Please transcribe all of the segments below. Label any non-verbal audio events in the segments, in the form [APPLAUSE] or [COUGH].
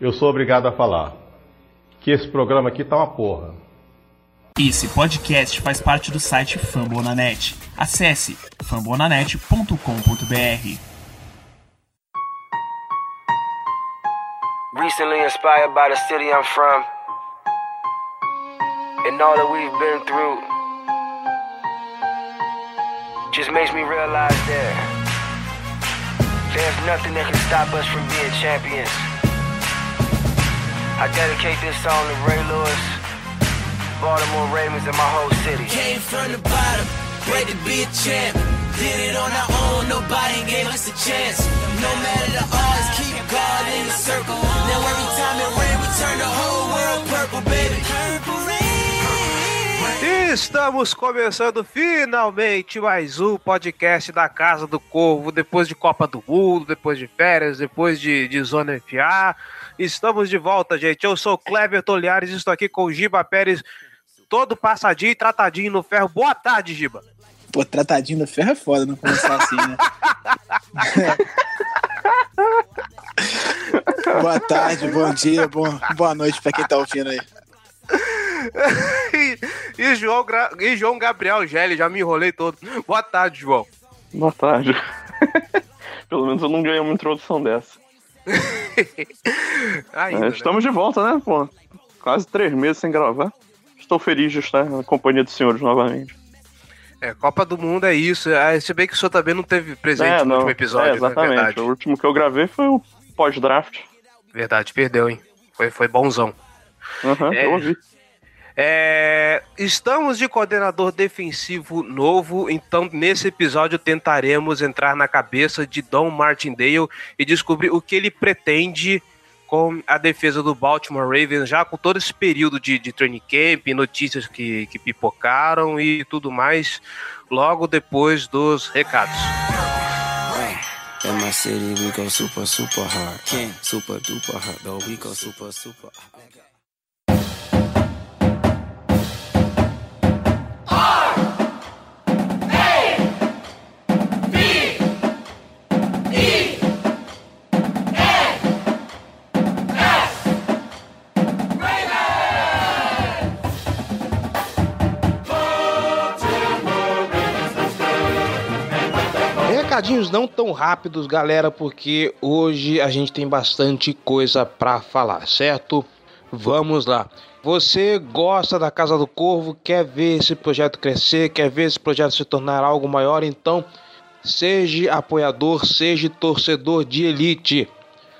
eu sou obrigado a falar que esse programa aqui tá uma porra. Esse podcast faz parte do site Fambonanet. Acesse fambonanet.com.br. Recently inspired by the city I'm from and all that we've been through just makes me realize that there's nothing that can stop us from being champions. I dedicate this song to Ray Lewis, Baltimore Ravens, and my whole city. Came from the bottom, ready to be a champ. Did it on our own, nobody gave us a chance. No matter the odds, keep God in the circle. Now every time it rain, we turn the whole world purple, baby. Purple rain. Estamos começando finalmente mais um podcast da Casa do Corvo, depois de Copa do Mundo, depois de férias, depois de, de Zona FA. Estamos de volta, gente. Eu sou Kleber Tolhares, estou aqui com o Giba Pérez, todo passadinho e tratadinho no ferro. Boa tarde, Giba. Pô, tratadinho no ferro é foda não começar assim, né? [LAUGHS] Boa tarde, bom dia, bom, boa noite pra quem tá ouvindo aí. [LAUGHS] e, e João, Gra- e João Gabriel Gelli, já me enrolei todo. Boa tarde, João. Boa tarde. [LAUGHS] Pelo menos eu não ganhei uma introdução dessa. [LAUGHS] Ainda, É, né? estamos de volta, né? Pô, quase três meses sem gravar. Estou feliz de estar na companhia dos senhores novamente. É, Copa do Mundo é isso. Ah, se bem que o senhor também não teve presente é, no não. último episódio, é, né? exatamente. Verdade. O último que eu gravei foi o pós-draft. Verdade, perdeu, hein? Foi, foi bonzão. Aham, É. eu ouvi. É, estamos de coordenador defensivo novo, então nesse episódio tentaremos entrar na cabeça de Don Martindale e descobrir o que ele pretende com a defesa do Baltimore Ravens, já com todo esse período de, de training camp, notícias que, que pipocaram e tudo mais, logo depois dos recados. In Recadinhos não tão rápidos, galera, porque hoje a gente tem bastante coisa pra falar, certo? Vamos lá. Você gosta da Casa do Corvo, quer ver esse projeto crescer, quer ver esse projeto se tornar algo maior, então seja apoiador, seja torcedor de elite.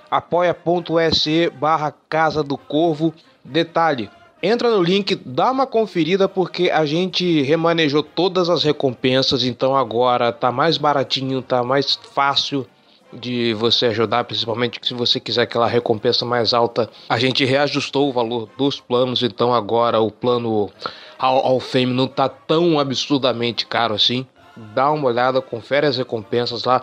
apoia.se barra Casa do Corvo. Detalhe, entra no link, dá uma conferida porque a gente remanejou todas as recompensas, então agora tá mais baratinho, tá mais fácil de você ajudar, principalmente se você quiser aquela recompensa mais alta. A gente reajustou o valor dos planos, então agora o plano Hall of Fame não tá tão absurdamente caro assim. Dá uma olhada, confere as recompensas lá.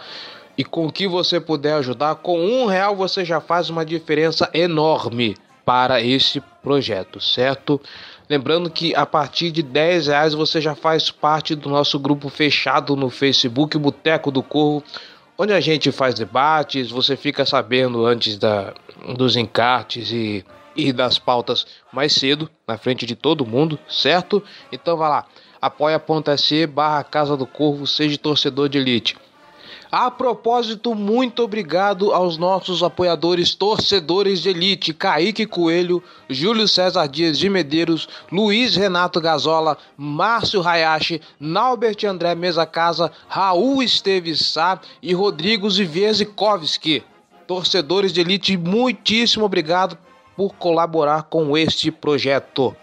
E com o que você puder ajudar, com um real você já faz uma diferença enorme para esse projeto, certo? Lembrando que a partir de 10 reais você já faz parte do nosso grupo fechado no Facebook, Boteco do Corvo, onde a gente faz debates, você fica sabendo antes da, dos encartes e, e das pautas mais cedo, na frente de todo mundo, certo? Então vai lá, apoia.se barra Casa do Corvo, seja torcedor de elite. A propósito, muito obrigado aos nossos apoiadores torcedores de elite: Kaique Coelho, Júlio César Dias de Medeiros, Luiz Renato Gazola, Márcio Hayashi, Naubert André Mesa Casa, Raul Esteves Sá e Rodrigo Zivierzikowski. Torcedores de elite, muitíssimo obrigado por colaborar com este projeto.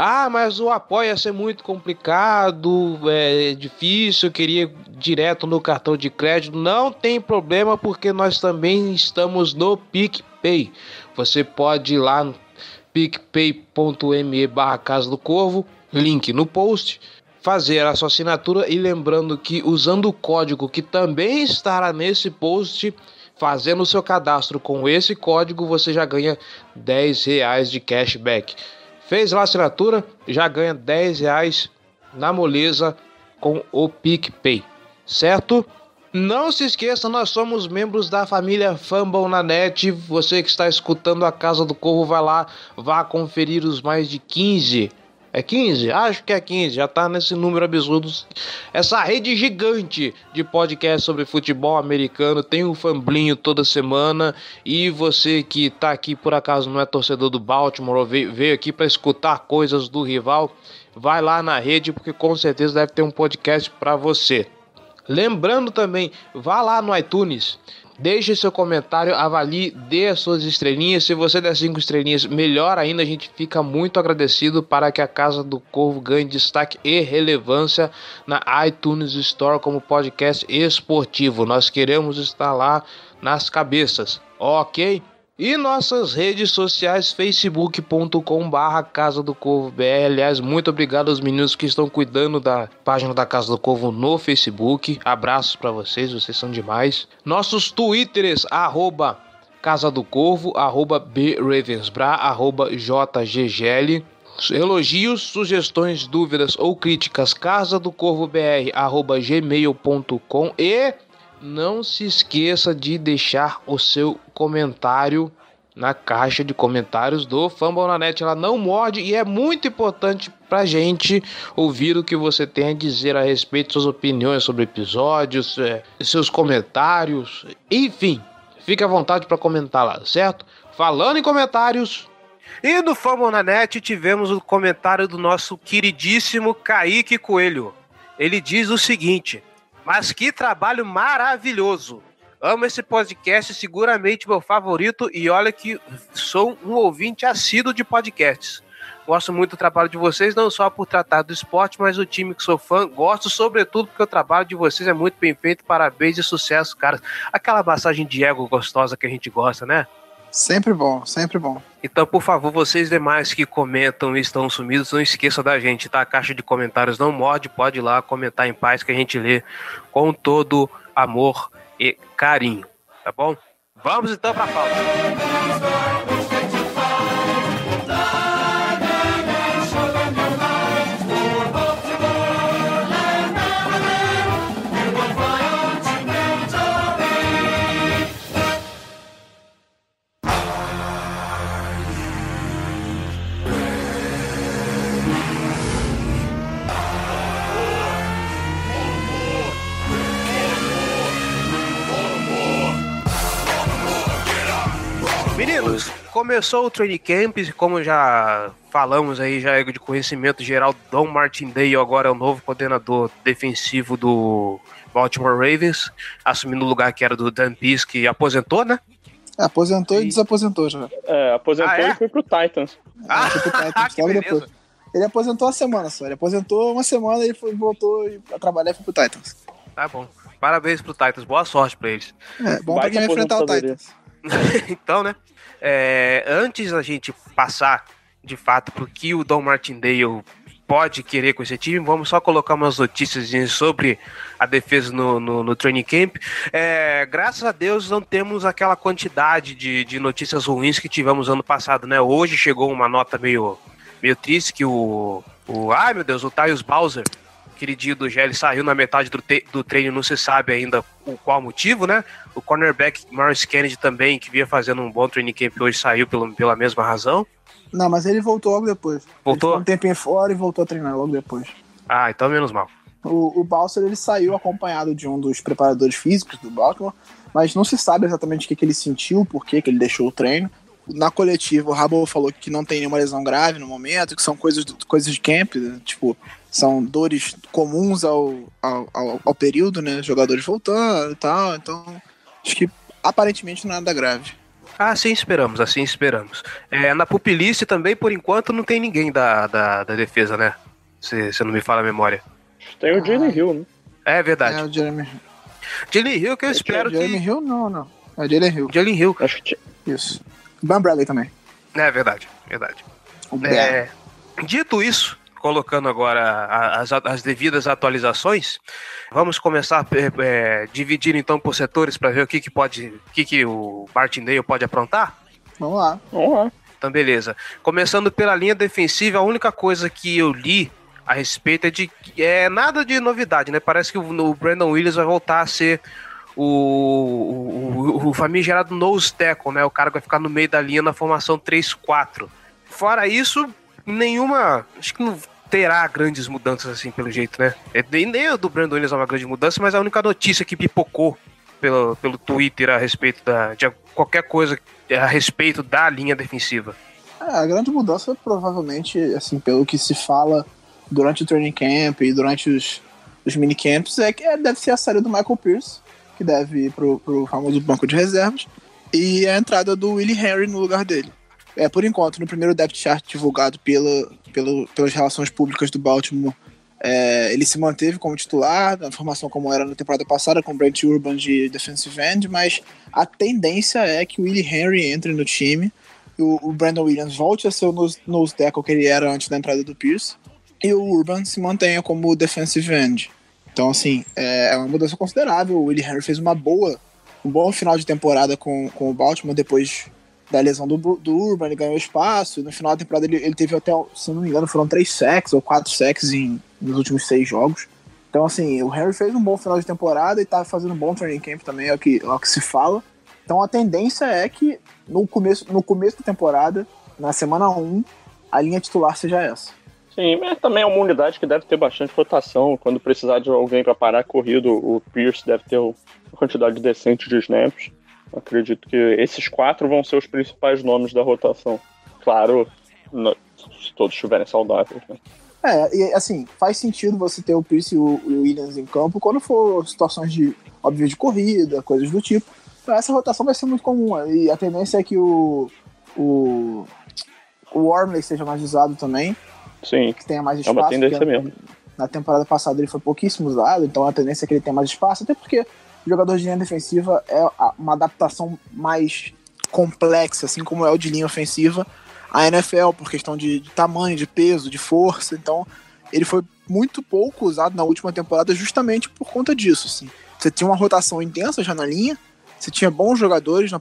Ah, mas o apoio ia ser muito complicado, é difícil, eu queria direto no cartão de crédito. Não tem problema, porque nós também estamos no PicPay. Você pode ir lá no picpay.me barra Casa do Corvo, link no post, fazer a sua assinatura e lembrando que usando o código que também estará nesse post, fazendo o seu cadastro com esse código, você já ganha 10 reais de cashback. Fez lá a assinatura, já ganha 10 reais na moleza com o PicPay, certo? Não se esqueça, nós somos membros da família Fumble na net. Você que está escutando a Casa do Corvo, vai lá, vá conferir os mais de 15 é 15? Acho que é 15, já tá nesse número absurdo. Essa rede gigante de podcast sobre futebol americano tem um famblinho toda semana. E você que tá aqui por acaso não é torcedor do Baltimore veio aqui para escutar coisas do rival, vai lá na rede porque com certeza deve ter um podcast para você. Lembrando também, vá lá no iTunes, Deixe seu comentário, avalie, dê as suas estrelinhas. Se você der cinco estrelinhas, melhor ainda. A gente fica muito agradecido para que a Casa do Corvo ganhe destaque e relevância na iTunes Store como podcast esportivo. Nós queremos estar lá nas cabeças, ok? E nossas redes sociais, facebook.com barra Casa do Corvo BR. Aliás, muito obrigado aos meninos que estão cuidando da página da Casa do Corvo no Facebook. Abraços para vocês, vocês são demais. Nossos twitters, arroba Casa do Corvo, arroba BRavensbra, arroba JGGL. Elogios, sugestões, dúvidas ou críticas, casa do corvo arroba gmail.com e não se esqueça de deixar o seu comentário na caixa de comentários do Fambonanet. Ela não morde e é muito importante pra gente ouvir o que você tem a dizer a respeito, suas opiniões sobre episódios, é, seus comentários, enfim. Fique à vontade para comentar lá, certo? Falando em comentários. E no Fambonanet tivemos o comentário do nosso queridíssimo Kaique Coelho. Ele diz o seguinte: mas que trabalho maravilhoso! Amo esse podcast, seguramente meu favorito, e olha que sou um ouvinte assíduo de podcasts. Gosto muito do trabalho de vocês, não só por tratar do esporte, mas o time que sou fã. Gosto, sobretudo, porque o trabalho de vocês é muito bem feito. Parabéns e sucesso, cara. Aquela massagem de ego gostosa que a gente gosta, né? Sempre bom, sempre bom. Então, por favor, vocês demais que comentam e estão sumidos, não esqueçam da gente, tá? A caixa de comentários não morde, pode ir lá comentar em paz que a gente lê com todo amor e carinho, tá bom? Vamos então para a pauta. Meninos, começou o training camp, como já falamos aí, já é de conhecimento geral, Don Martindale agora é o novo coordenador defensivo do Baltimore Ravens, assumindo o lugar que era do Dan Pease, que aposentou, né? É, aposentou e, e desaposentou já. É, aposentou ah, é? e foi pro Titans. Ah, foi pro [LAUGHS] Titans, logo depois. Ele aposentou uma semana só, ele aposentou uma semana e foi, voltou a trabalhar e foi pro Titans. Tá bom. Parabéns pro Titans, boa sorte pra eles. É, bom Vai pra quem vai enfrentar o Titans. [LAUGHS] então, né? É, antes da gente passar de fato pro que o Don Martindale pode querer com esse time, vamos só colocar umas notícias sobre a defesa no, no, no training camp. É, graças a Deus não temos aquela quantidade de, de notícias ruins que tivemos ano passado, né? Hoje chegou uma nota meio, meio triste que o, o. Ai meu Deus, o Tyus Bowser queridinho do GL saiu na metade do, do treino, não se sabe ainda o qual motivo, né? O cornerback Morris Kennedy também, que vinha fazendo um bom training camp hoje, saiu pelo, pela mesma razão. Não, mas ele voltou logo depois. Voltou? Um tempinho fora e voltou a treinar logo depois. Ah, então menos mal. O, o Balser, ele saiu acompanhado de um dos preparadores físicos do Baltimore, mas não se sabe exatamente o que, que ele sentiu, por que, que ele deixou o treino. Na coletiva, o Rabo falou que não tem nenhuma lesão grave no momento, que são coisas, coisas de camp, né? tipo, são dores comuns ao, ao, ao, ao período, né? Jogadores voltando e tal. Então, acho que aparentemente nada grave. Assim esperamos, assim esperamos. É, na pupilice também, por enquanto, não tem ninguém da, da, da defesa, né? Se você não me fala a memória. Tem o Jalen Hill, né? É verdade. É o Jeremy Hill. Jalen Hill que eu é espero que... Jeremy Hill não, não. É o Jalen Hill. Jalen Hill. Acho que... Isso. Van Bradley também. É verdade, verdade. É, dito isso, colocando agora as, as devidas atualizações, vamos começar é, é, dividir então por setores para ver o que, que pode, o que, que o Martindale pode aprontar? Vamos lá. Vamos lá. Então, beleza. Começando pela linha defensiva, a única coisa que eu li a respeito é de é nada de novidade, né? Parece que o, o Brandon Williams vai voltar a ser o, o, o famigerado nose tackle, né? O cara que vai ficar no meio da linha na formação 3-4. Fora isso, nenhuma. Acho que não terá grandes mudanças assim, pelo jeito, né? É, nem, o do Brandon Williams é uma grande mudança, mas a única notícia que pipocou pelo, pelo Twitter a respeito da, de qualquer coisa a respeito da linha defensiva. É, a grande mudança, provavelmente, assim, pelo que se fala durante o training camp e durante os, os minicamps, é que é, deve ser a saída do Michael Pierce, que deve ir pro, pro famoso banco de reservas, e a entrada do Willie Henry no lugar dele. É, por enquanto, no primeiro depth chart divulgado pelo, pelas relações públicas do Baltimore, é, ele se manteve como titular, na formação como era na temporada passada, com Brent Urban de defensive end, mas a tendência é que o Willie Henry entre no time, o, o Brandon Williams volte a ser o nose tackle que ele era antes da entrada do Pierce, e o Urban se mantenha como defensive end. Então, assim, é, é uma mudança considerável. O Willie Henry fez uma boa, um bom final de temporada com, com o Baltimore depois da lesão do, do Urban, ele ganhou espaço. No final da temporada ele, ele teve até, se não me engano, foram três sacks ou quatro sacks em, nos últimos seis jogos. Então, assim, o Henry fez um bom final de temporada e tá fazendo um bom training camp também, é o que, é o que se fala. Então a tendência é que no começo, no começo da temporada, na semana 1, a linha titular seja essa. Sim, mas também é uma unidade que deve ter bastante rotação. Quando precisar de alguém para parar a corrida, o Pierce deve ter uma quantidade decente de snaps. Acredito que esses quatro vão ser os principais nomes da rotação. Claro, se todos estiverem saudáveis. Né? É, e assim, faz sentido você ter o Pierce e o Williams em campo quando for situações de, óbvio, de corrida, coisas do tipo. Essa rotação vai ser muito comum. E a tendência é que o, o, o Wormley seja mais usado também. Sim. Que tenha mais espaço. É uma tendência mesmo. Na temporada passada ele foi pouquíssimo usado, então a tendência é que ele tenha mais espaço, até porque jogador de linha defensiva é uma adaptação mais complexa, assim como é o de linha ofensiva, a NFL, por questão de, de tamanho, de peso, de força. Então, ele foi muito pouco usado na última temporada justamente por conta disso. Assim. Você tinha uma rotação intensa já na linha, você tinha bons jogadores na,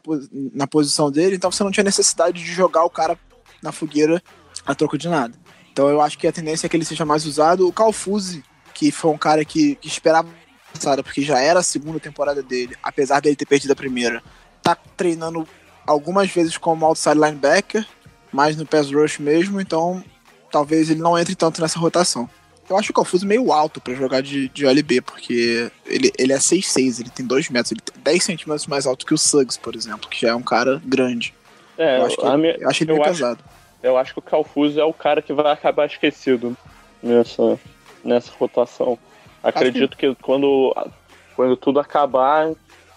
na posição dele, então você não tinha necessidade de jogar o cara na fogueira a troco de nada. Então eu acho que a tendência é que ele seja mais usado. O Calfuse, que foi um cara que, que esperava passada, porque já era a segunda temporada dele, apesar dele ter perdido a primeira, tá treinando algumas vezes como outside linebacker, mais no pass rush mesmo, então talvez ele não entre tanto nessa rotação. Eu acho o Calfuse meio alto para jogar de, de OLB, porque ele, ele é 6'6", ele tem 2 metros, ele tem 10 centímetros mais alto que o Suggs, por exemplo, que já é um cara grande. É, eu acho, que, minha, eu acho ele meio pesado eu acho que o Calfuso é o cara que vai acabar esquecido nessa, nessa rotação. Acredito que... que, quando, quando tudo acabar,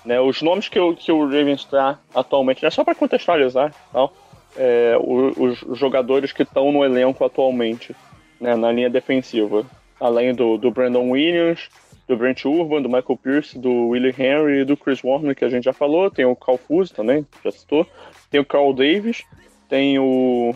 né, os nomes que, o, que o Ravens está atualmente, né, só para contextualizar, não, é, os, os, jogadores que estão no elenco atualmente, né, na linha defensiva, além do, do Brandon Williams, do Brent Urban, do Michael Pierce, do Willie Henry e do Chris Warner, que a gente já falou, tem o Calfuso também, já citou, tem o Carl Davis, tem o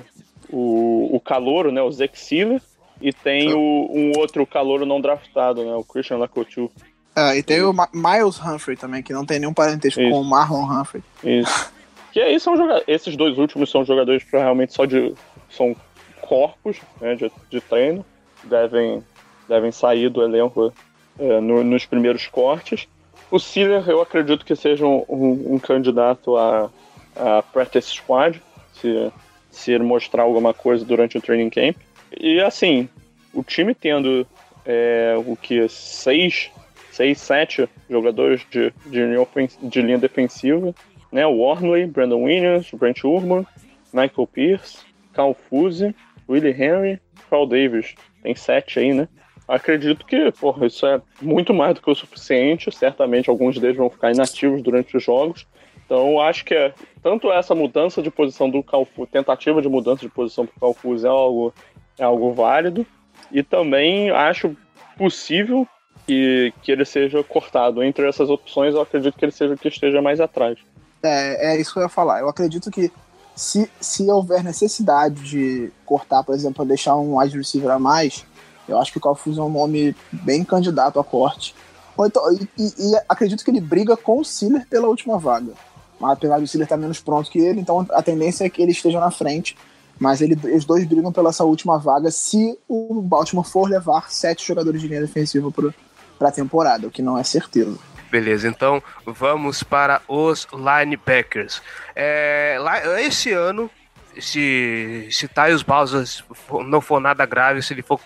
o, o calouro, né, o Zack Sealer, e tem o, um outro calouro não draftado, né, o Christian Lacotu. Ah, e tem o Miles Humphrey também, que não tem nenhum parentesco Isso. com o Marlon Humphrey. Isso. que aí são jogadores, esses dois últimos são jogadores realmente só de são corpos né, de, de treino, devem devem sair do elenco é, no, nos primeiros cortes. O Sealer eu acredito que seja um, um, um candidato a, a practice squad, se se ele mostrar alguma coisa durante o training camp. E assim, o time tendo é, o que? Seis, seis, sete jogadores de, de, linha, de linha defensiva, né? Warnley, Brandon Williams, Brent Urban, Michael Pierce, Cal Fuse, Willie Henry, Carl Davis. Tem sete aí, né? Acredito que, porra, isso é muito mais do que o suficiente. Certamente alguns deles vão ficar inativos durante os jogos. Então, acho que é, tanto essa mudança de posição do Calfu, tentativa de mudança de posição para o Calfuz é algo, é algo válido. E também acho possível que, que ele seja cortado. Entre essas opções, eu acredito que ele seja o que esteja mais atrás. É, é isso que eu ia falar. Eu acredito que se, se houver necessidade de cortar, por exemplo, deixar um wide receiver a mais, eu acho que o Calfuz é um nome bem candidato a corte. Então, e, e, acredito que ele briga com o Siller pela última vaga apesar do Steelers estar menos pronto que ele, então a tendência é que ele esteja na frente. Mas ele, os dois brigam pela essa última vaga se o Baltimore for levar sete jogadores de linha defensiva para a temporada, o que não é certeza. Beleza, então vamos para os linebackers. É, lá, esse ano, se, se Tyus Bowser não for nada grave, se ele for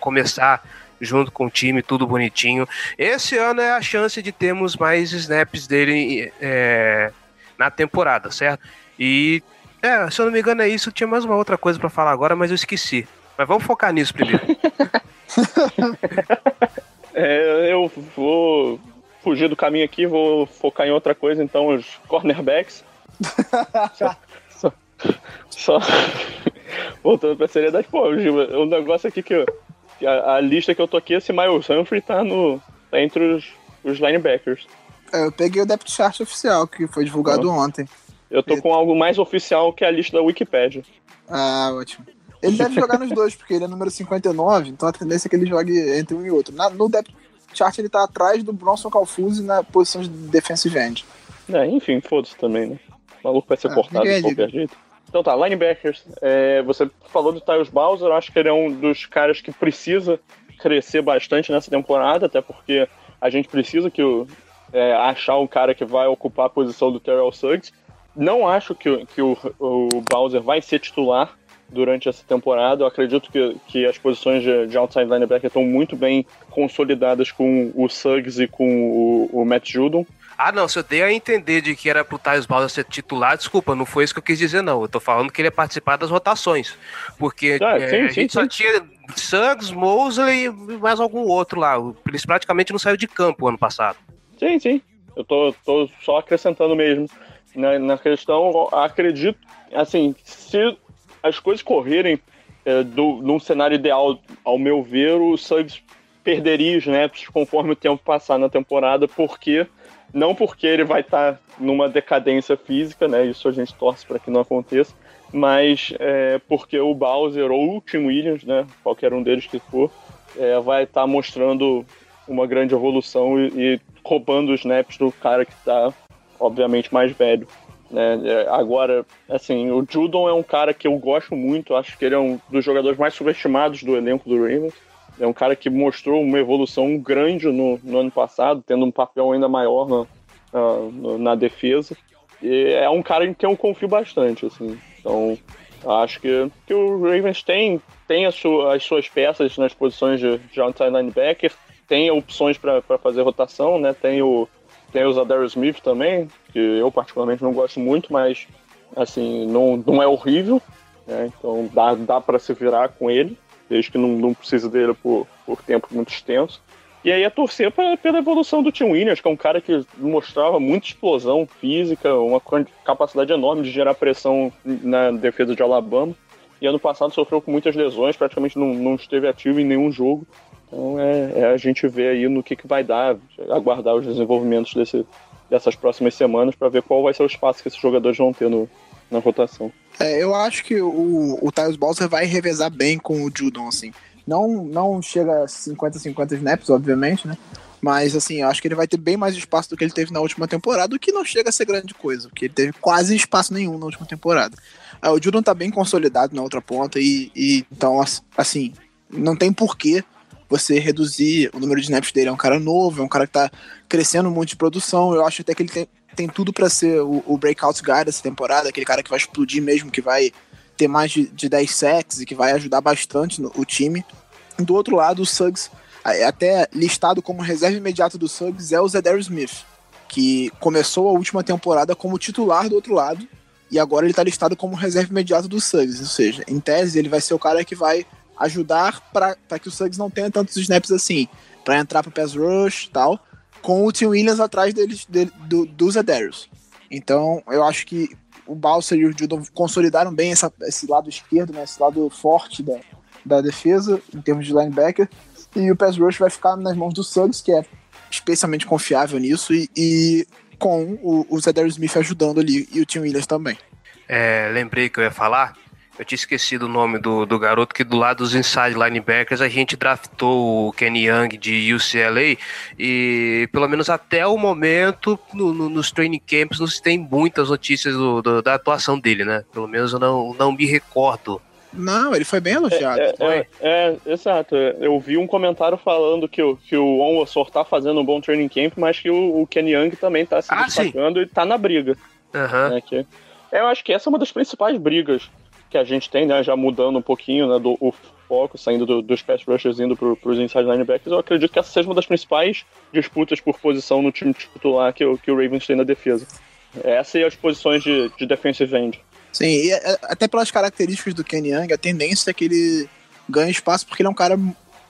começar junto com o time, tudo bonitinho, esse ano é a chance de termos mais snaps dele é, na temporada, certo? E é, se eu não me engano é isso. Tinha mais uma outra coisa para falar agora, mas eu esqueci. Mas vamos focar nisso primeiro. [LAUGHS] é, eu vou fugir do caminho aqui, vou focar em outra coisa, então os cornerbacks. [LAUGHS] só, só, só, voltando pra seriedade, pô, Gil, o negócio aqui que, eu, que a, a, lista que eu tô aqui, esse Miles Humphrey tá, no, tá entre os, os linebackers. É, eu peguei o depth chart oficial que foi divulgado ah. ontem. Eu tô com algo mais oficial que a lista da Wikipedia. Ah, ótimo. Ele deve jogar nos dois, porque ele é número 59, então a tendência é que ele jogue entre um e outro. Na, no depth chart ele tá atrás do Bronson Calfuse na posição de defensive end. É, enfim, foda-se também, né? O maluco vai ser é, cortado de qualquer jeito. Então tá, linebackers. É, você falou do Tyus Bowser, eu acho que ele é um dos caras que precisa crescer bastante nessa temporada, até porque a gente precisa que o, é, achar um cara que vai ocupar a posição do Terrell Suggs. Não acho que, que o, o Bowser vai ser titular durante essa temporada. Eu acredito que, que as posições de, de outside linebacker estão muito bem consolidadas com o Suggs e com o, o Matt Judon. Ah, não, se eu dei a entender de que era pro Tyus Bowser ser titular, desculpa, não foi isso que eu quis dizer, não. Eu tô falando que ele ia participar das rotações. Porque ah, é, sim, a sim, gente sim. só tinha Suggs, Mosley e mais algum outro lá. Eles praticamente não saiu de campo ano passado. Sim, sim. Eu tô, tô só acrescentando mesmo na, na questão, acredito, assim, se as coisas correrem é, do, num cenário ideal, ao meu ver, o Suggs perderia os snaps conforme o tempo passar na temporada, porque não porque ele vai estar tá numa decadência física, né? Isso a gente torce para que não aconteça, mas é, porque o Bowser ou o Tim Williams, né? Qualquer um deles que for, é, vai estar tá mostrando uma grande evolução e, e roubando os snaps do cara que está obviamente mais velho. Né? Agora, assim, o Judon é um cara que eu gosto muito, acho que ele é um dos jogadores mais subestimados do elenco do Ravens. É um cara que mostrou uma evolução grande no, no ano passado, tendo um papel ainda maior na, na, na, defesa. E é um cara em quem eu confio bastante, assim. Então, acho que, que o Ravens tem, tem as, sua, as suas peças nas posições de, de outside linebacker, tem opções para fazer rotação, né? Tem o, tem o Zadar Smith também, que eu particularmente não gosto muito, mas assim, não, não é horrível. Né? Então dá, dá para se virar com ele, desde que não, não precisa dele por, por tempo muito extenso. E aí é torcer pra, pela evolução do Tim Williams, que é um cara que mostrava muita explosão física, uma capacidade enorme de gerar pressão na defesa de Alabama. E ano passado sofreu com muitas lesões, praticamente não, não esteve ativo em nenhum jogo. Então é, é, a gente ver aí no que, que vai dar, aguardar os desenvolvimentos desse, dessas próximas semanas para ver qual vai ser o espaço que esses jogadores vão ter no, na rotação. É, eu acho que o, o Tyus Balser vai revezar bem com o Judon, assim. Não, não chega a 50-50 snaps, obviamente, né? Mas, assim, eu acho que ele vai ter bem mais espaço do que ele teve na última temporada, o que não chega a ser grande coisa, porque ele teve quase espaço nenhum na última temporada. É, o Judon tá bem consolidado na outra ponta e, e então, assim, não tem porquê você reduzir o número de snaps dele. É um cara novo, é um cara que tá crescendo muito de produção. Eu acho até que ele tem, tem tudo para ser o, o, breakout guy dessa temporada, aquele cara que vai explodir mesmo, que vai ter mais de, de 10 sacks e que vai ajudar bastante no, o time. Do outro lado, o Suggs, até listado como reserva imediata do Suggs, é o Zedarius Smith, que começou a última temporada como titular do outro lado e agora ele tá listado como reserva imediata do Suggs, ou seja, em tese ele vai ser o cara que vai ajudar para que o Suggs não tenha tantos snaps assim, para entrar para pass rush tal, com o Tim Williams atrás deles, dele, do, do Zedarius. Então, eu acho que o Balser e o Judon consolidaram bem essa, esse lado esquerdo, né, esse lado forte da, da defesa, em termos de linebacker, e o pass rush vai ficar nas mãos do Suggs, que é especialmente confiável nisso, e, e com o, o Zedarius Smith ajudando ali, e o Tim Williams também. É, lembrei que eu ia falar Eu tinha esquecido o nome do, do garoto, que do lado dos inside linebackers a gente draftou o Kenny Young de UCLA e pelo menos até o momento no, no, nos training camps não se tem muitas notícias do, do, da atuação dele, né? Pelo menos eu não, não me recordo. Não, ele foi bem elogiado. É, é, é, é, exato. Eu vi um comentário falando que o, que o Onwasor tá fazendo um bom training camp, mas que o, o Kenny Young também tá se ah, destacando sim. e tá na briga. Uhum. Né, que, eu acho que essa é uma das principais brigas que a gente tem, né? Já mudando um pouquinho né, do foco, saindo do, dos pass rushers indo pro, pros inside linebackers, eu acredito que essa seja uma das principais disputas por posição no time titular que, que o Ravens tem na defesa. Essa e as posições de, de defensive end. Sim, e é, até pelas características do Kenny Young, a tendência é que ele ganhe espaço porque ele é um cara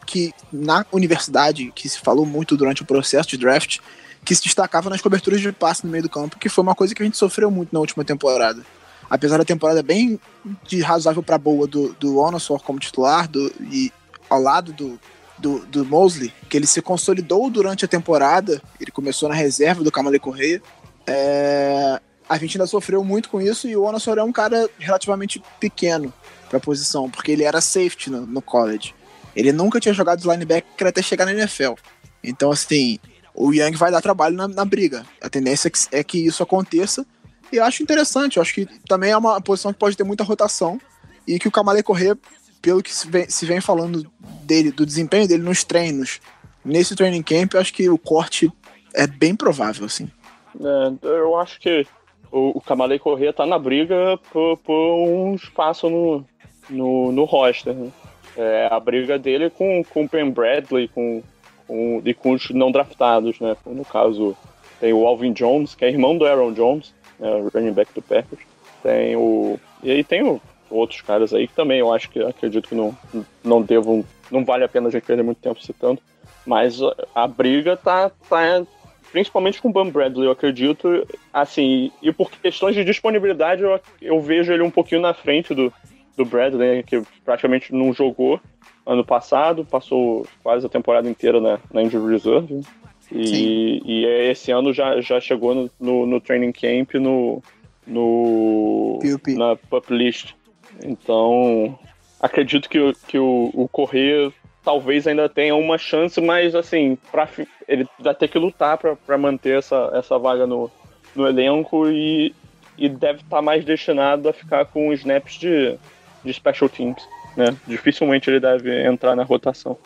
que na universidade, que se falou muito durante o processo de draft, que se destacava nas coberturas de passe no meio do campo, que foi uma coisa que a gente sofreu muito na última temporada. Apesar da temporada bem de razoável para boa do, do Onosor como titular do, e ao lado do, do, do Mosley, que ele se consolidou durante a temporada, ele começou na reserva do Kamale Correia, é, a gente ainda sofreu muito com isso e o Onosor é um cara relativamente pequeno para a posição, porque ele era safety no, no, college. Ele nunca tinha jogado linebacker até chegar na NFL. Então, assim, o Young vai dar trabalho na, na briga. A tendência é que, é que, isso aconteça. E acho interessante. Eu acho que também é uma posição que pode ter muita rotação. E que o Kamale Correr, pelo que se vem, se vem falando dele, do desempenho dele nos treinos, nesse training camp, eu acho que o corte é bem provável, assim. É, eu acho que o, o Camalei Corrêa tá na briga por, por um espaço no, no, no roster. Né? É, a briga dele com, com o Ben Bradley com, com, e com os não draftados, né? No caso, tem o Alvin Jones, que é irmão do Aaron Jones, né, running back do Packers. Tem o. E aí tem o, outros caras aí que também eu acho que acredito que não, não devam. Não vale a pena a gente perder muito tempo citando. Mas a, briga tá, tá principalmente com o Bum Bradley, eu acredito. Assim, e por questões de disponibilidade, eu, eu vejo ele um pouquinho na frente do, do Bradley, né, que praticamente não jogou ano passado, passou quase a temporada inteira na, na Injury Reserve. E, e esse ano já, já chegou no, no, no training camp no, no na pup list. Então, acredito que, que o, o Correia talvez ainda tenha uma chance, mas assim, pra, ele vai ter que lutar para manter essa, essa vaga no, no elenco e, e deve estar tá mais destinado a ficar com snaps de, de special teams. Né? Dificilmente ele deve entrar na rotação.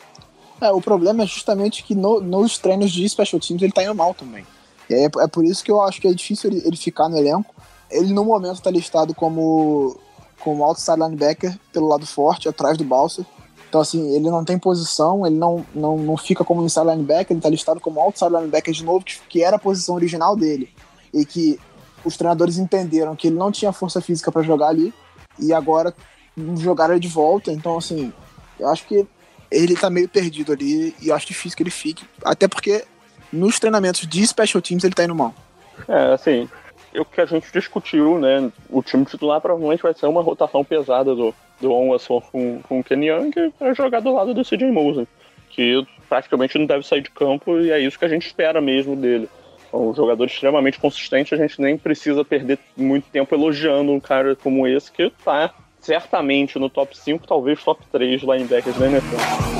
É, o problema é justamente que no, nos treinos de special teams ele tá indo mal também. E é, é por isso que eu acho que é difícil ele, ele ficar no elenco. Ele no momento está listado como, como outside linebacker pelo lado forte, atrás do Balsa. Então, assim, ele não tem posição, ele não, não, não fica como inside linebacker, ele tá listado como outside linebacker de novo, que, que era a posição original dele. E que os treinadores entenderam que ele não tinha força física para jogar ali, e agora jogaram ele de volta. Então, assim, eu acho que ele tá meio perdido ali, e eu acho difícil que ele fique, até porque nos treinamentos de special teams ele tá indo mal. É, assim, o que a gente discutiu, né? O time titular provavelmente vai ser uma rotação pesada do, do Onwasson com, com o Kenny Young para jogar do lado do CJ Mosley, que praticamente não deve sair de campo e é isso que a gente espera mesmo dele. É um jogador extremamente consistente, a gente nem precisa perder muito tempo elogiando um cara como esse que tá certamente no top 5, talvez top 3 linebackers da NFL.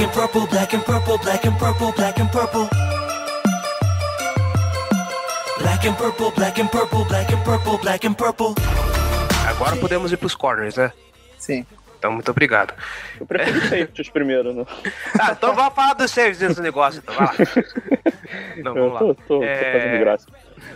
and purple, black and purple, black and purple, black and purple. Black and purple, black and purple, black and purple, black and purple. Agora podemos ir pros corners, né? Sim. Então, muito obrigado. Eu prefiro os safeties primeiro, né? Ah, então vamos falar dos safeties nesse negócio, então, vai lá. Não, vamos lá. Tô, tô, é... tô fazendo graça.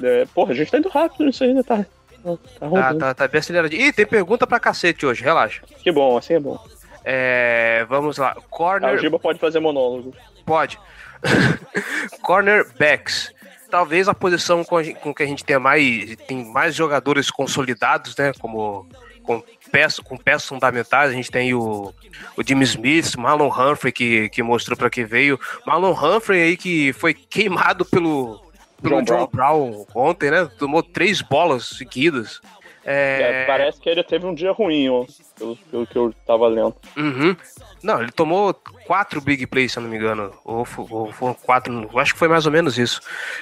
É, porra, a gente tá indo rápido nisso ainda, tá? Tá, tá, tá, tá bem acelerado. Ih, tem pergunta pra cacete hoje, relaxa. Que bom, assim é bom. É, vamos lá. Corner. Ah, o Giba pode fazer monólogo. Pode. [LAUGHS] Cornerbacks. Talvez a posição com, a gente, com que a gente tem mais, tem mais jogadores consolidados, né? Como com peças, com peças fundamentais. A gente tem o, o Jimmy Smith, Marlon Humphrey, que, que mostrou para que veio. Marlon Humphrey aí que foi queimado pelo, pelo John, John Brown. Brown ontem, né? Tomou três bolas seguidas. É... É, parece que ele teve um dia ruim, ó, pelo, pelo que eu tava lendo. Uhum. Não, ele tomou quatro big plays, se eu não me engano. Ou, ou foram quatro, eu acho que foi mais ou menos isso.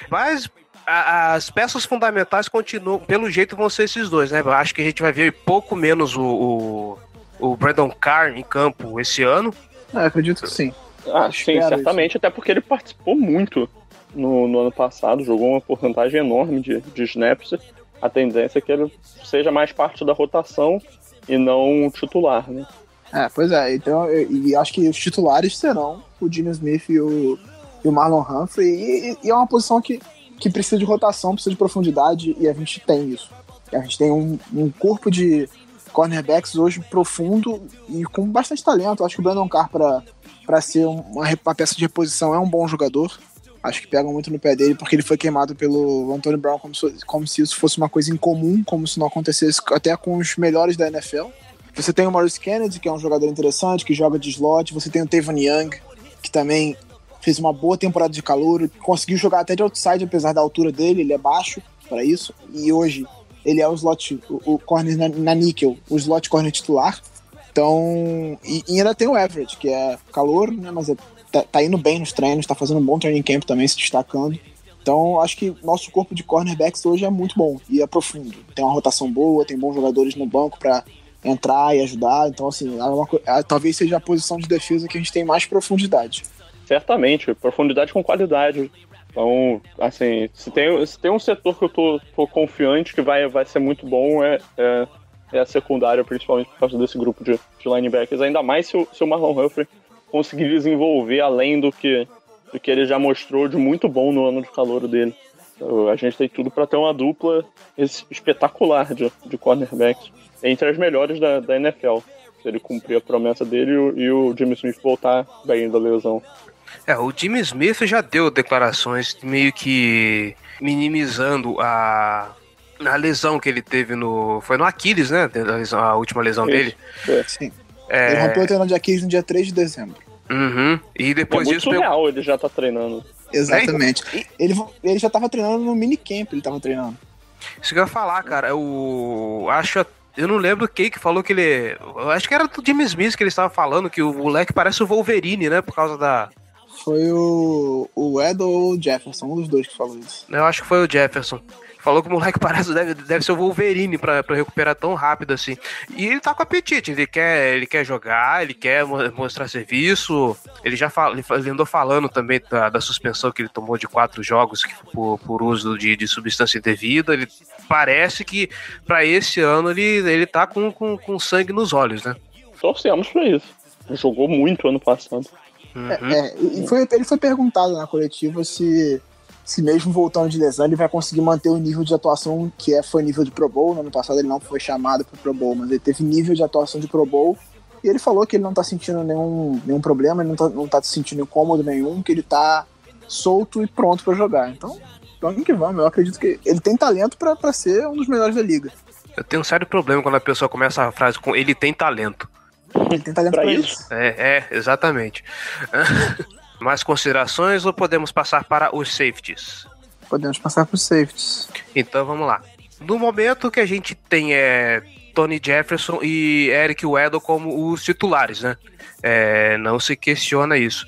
Mas a- as peças fundamentais continuam, pelo jeito, vão ser esses dois, né? Eu acho que a gente vai ver pouco menos o, o, o Brandon Carr em campo esse ano. É, acredito que sim. Ah, sim, Espero certamente, até porque ele participou muito no, no ano passado, jogou uma porcentagem enorme de, de snaps. A tendência é que ele seja mais parte da rotação e não titular, né? É, pois é. Então, e acho que os titulares serão o Jimmy Smith e o, e o Marlon Humphrey. E, e é uma posição que, que precisa de rotação, precisa de profundidade, e a gente tem isso. A gente tem um, um corpo de cornerbacks hoje profundo e com bastante talento. Acho que o Brandon Carr, para ser uma, uma peça de reposição, é um bom jogador. Acho que pegam muito no pé dele, porque ele foi queimado pelo Antonio Brown como se, como se isso fosse uma coisa incomum, como se não acontecesse até com os melhores da NFL. Você tem o Maurice Kennedy, que é um jogador interessante, que joga de slot. Você tem o Tavon Young, que também fez uma boa temporada de calor, conseguiu jogar até de outside, apesar da altura dele, ele é baixo para isso. E hoje ele é o slot, o, o corner na, na níquel, o slot corner titular. Então, e, e ainda tem o Everett, que é calor, né, mas é- tá, tá indo bem nos treinos, tá fazendo um bom training camp também, se destacando. Então, acho que nosso corpo de cornerbacks hoje é muito bom e é profundo. Tem uma rotação boa, tem bons jogadores no banco para entrar e ajudar. Então, assim, é uma é- talvez seja a posição de defesa que a gente tem mais profundidade. Certamente, profundidade com qualidade. Então, assim, se tem, se tem um setor que eu tô, tô confiante que vai, vai ser muito bom, é, é, é a secundária, principalmente por causa desse grupo de, de linebackers. Ainda mais se o, se o Marlon Humphrey conseguir desenvolver além do que, do que ele já mostrou de muito bom no ano de calor dele. Então, a gente tem tudo para ter uma dupla es- espetacular de, de cornerbacks, entre as melhores da, da NFL. Se ele cumprir a promessa dele e o, e o Jimmy Smith voltar bem da lesão. É, o Jimmy Smith já deu declarações meio que minimizando a, a lesão que ele teve no. Foi no Aquiles, né? A, lesão- a última lesão dele. Sim. É, Ele rompeu o tendão de Aquiles no dia 3 de dezembro. uhum, E É depois muito disso. pegou- surreal ele já tá treinando. Exatamente. Ele, ele já tava treinando no minicamp, ele tava treinando. Isso que eu ia falar, cara. O. Acho. Eu não lembro quem que falou que ele. Eu acho que era do Jimmy Smith que ele estava falando, que o moleque parece o Wolverine, né? Por causa da. Foi o, o Ed ou o Jefferson, um dos dois que falou isso. Eu acho que foi o Jefferson. Falou que o moleque [LAUGHS] parece deve, deve ser o Wolverine pra, pra recuperar tão rápido assim. E ele tá com apetite, ele quer, ele quer jogar, ele quer mo- mostrar serviço. Ele já fala, ele andou falando também da, da suspensão que ele tomou de quatro jogos que- por, por uso de, de substância indevida. Ele parece que pra esse ano ele, ele tá com, com, com sangue nos olhos, né? Torcemos pra isso. Jogou muito ano passado. Uhum. É, e foi, ele foi perguntado na coletiva se, se mesmo voltando de lesão ele vai conseguir manter o nível de atuação que é, foi nível de Pro Bowl. No ano passado ele não foi chamado pro Pro Bowl, mas ele teve nível de atuação de Pro Bowl. E ele falou que ele não tá sentindo nenhum, nenhum problema, ele não tá, não tá sentindo incômodo nenhum, que ele tá solto e pronto pra jogar. Então, vamos que vamos. Eu acredito que ele tem talento pra ser um dos melhores da liga. Eu tenho um sério problema quando a pessoa começa a frase com ele tem talento. Ele tem talento Pra pra, isso? isso. É, é, exatamente. [LAUGHS] Mais considerações ou podemos passar para os safeties? Podemos passar pros safeties. Então vamos lá. No momento que a gente tem é, Tony Jefferson e Eric Weddle como os titulares, né? É, não se questiona isso.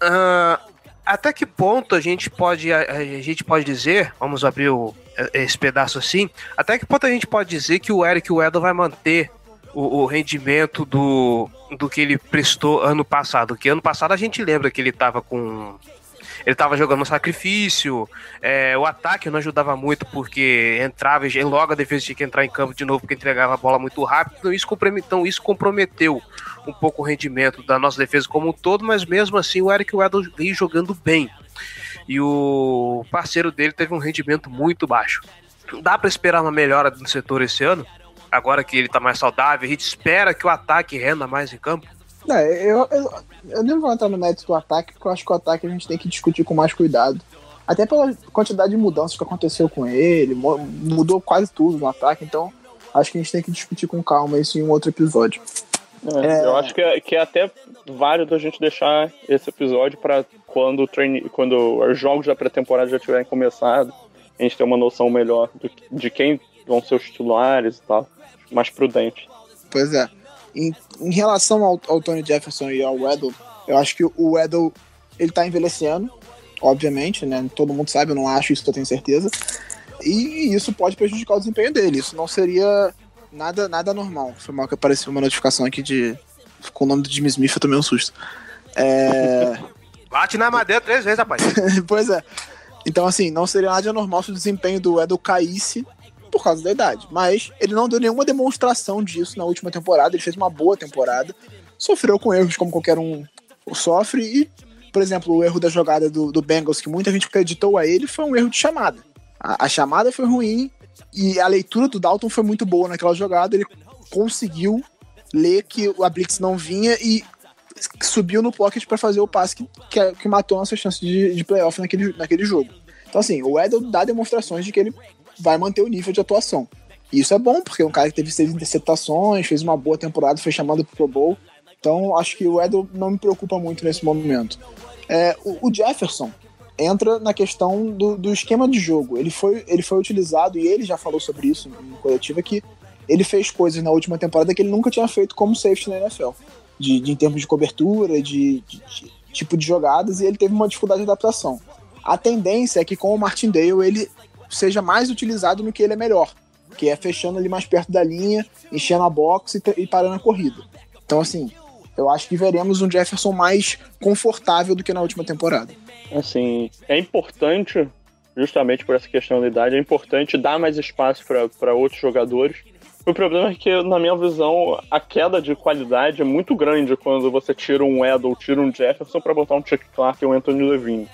Ah, até que ponto a gente pode a, a gente pode dizer, vamos abrir o- esse pedaço assim, até que ponto a gente pode dizer que o Eric Weddle vai manter o, o rendimento do, do que ele prestou ano passado? Que ano passado a gente lembra que ele estava com ele tava jogando no sacrifício, é, o ataque não ajudava muito porque entrava e logo a defesa tinha que entrar em campo de novo porque entregava a bola muito rápido, então isso, então isso comprometeu um pouco o rendimento da nossa defesa como um todo, mas mesmo assim o Eric Weddle veio jogando bem. E o parceiro dele teve um rendimento muito baixo. Dá para esperar uma melhora no setor esse ano? Agora que ele tá mais saudável, a gente espera que o ataque renda mais em campo? É, eu, eu, eu nem vou entrar no mérito do ataque, porque eu acho que o ataque a gente tem que discutir com mais cuidado. Até pela quantidade de mudanças que aconteceu com ele, mudou quase tudo no ataque, então acho que a gente tem que discutir com calma isso em um outro episódio. É, É. Eu acho que é, que é até válido a gente deixar esse episódio para quando, o treine, quando os jogos da pré-temporada já tiverem começado, a gente ter uma noção melhor do- de quem vão ser os titulares e tal. Mais prudente. Pois é. Em, em relação ao, ao Tony Jefferson e ao Weddle, eu acho que o Weddle ele tá envelhecendo, obviamente, né? Todo mundo sabe, eu não acho isso, eu tenho certeza. E isso pode prejudicar o desempenho dele. Isso não seria nada, nada normal. Foi mal que apareceu uma notificação aqui de. Com o nome do Jimmy Smith, eu tomei um susto. É. [LAUGHS] Bate na madeira três vezes, rapaz. [LAUGHS] pois é. Então, assim, não seria nada anormal se o desempenho do Edel caísse por causa da idade. Mas ele não deu nenhuma demonstração disso na última temporada. Ele fez uma boa temporada. Sofreu com erros como qualquer um sofre. E, por exemplo, o erro da jogada do, do Bengals, que muita gente acreditou a ele, foi um erro de chamada. A, a chamada foi ruim e a leitura do Dalton foi muito boa naquela jogada. Ele conseguiu ler que a Blitz não vinha e subiu no pocket para fazer o passe que, que, que, matou nossa chance de, de playoff naquele, naquele jogo. Então, assim, o Edel dá demonstrações de que ele vai manter o nível de atuação. E isso é bom, porque é um cara que teve seis interceptações, fez uma boa temporada, foi chamado pro Pro Bowl. Então, acho que o Edel não me preocupa muito nesse momento. É, o, o, Jefferson entra na questão do, do, esquema de jogo. Ele foi, ele foi utilizado, e ele já falou sobre isso em coletiva, que ele fez coisas na última temporada que ele nunca tinha feito como safety na NFL de, de em termos de cobertura, de, de, de, tipo de jogadas, e ele teve uma dificuldade de adaptação. A tendência é que com o Martindale ele seja mais utilizado no que ele é melhor, que é fechando ali mais perto da linha, enchendo a box e, e parando a corrida. Então, assim, eu acho que veremos um Jefferson mais confortável do que na última temporada. Assim, é importante, justamente por essa questão da idade, é importante dar mais espaço para outros jogadores o problema é que, na minha visão, a queda de qualidade é muito grande quando você tira um Ed ou tira um Jefferson para botar um Chuck Clark e um Anthony Levine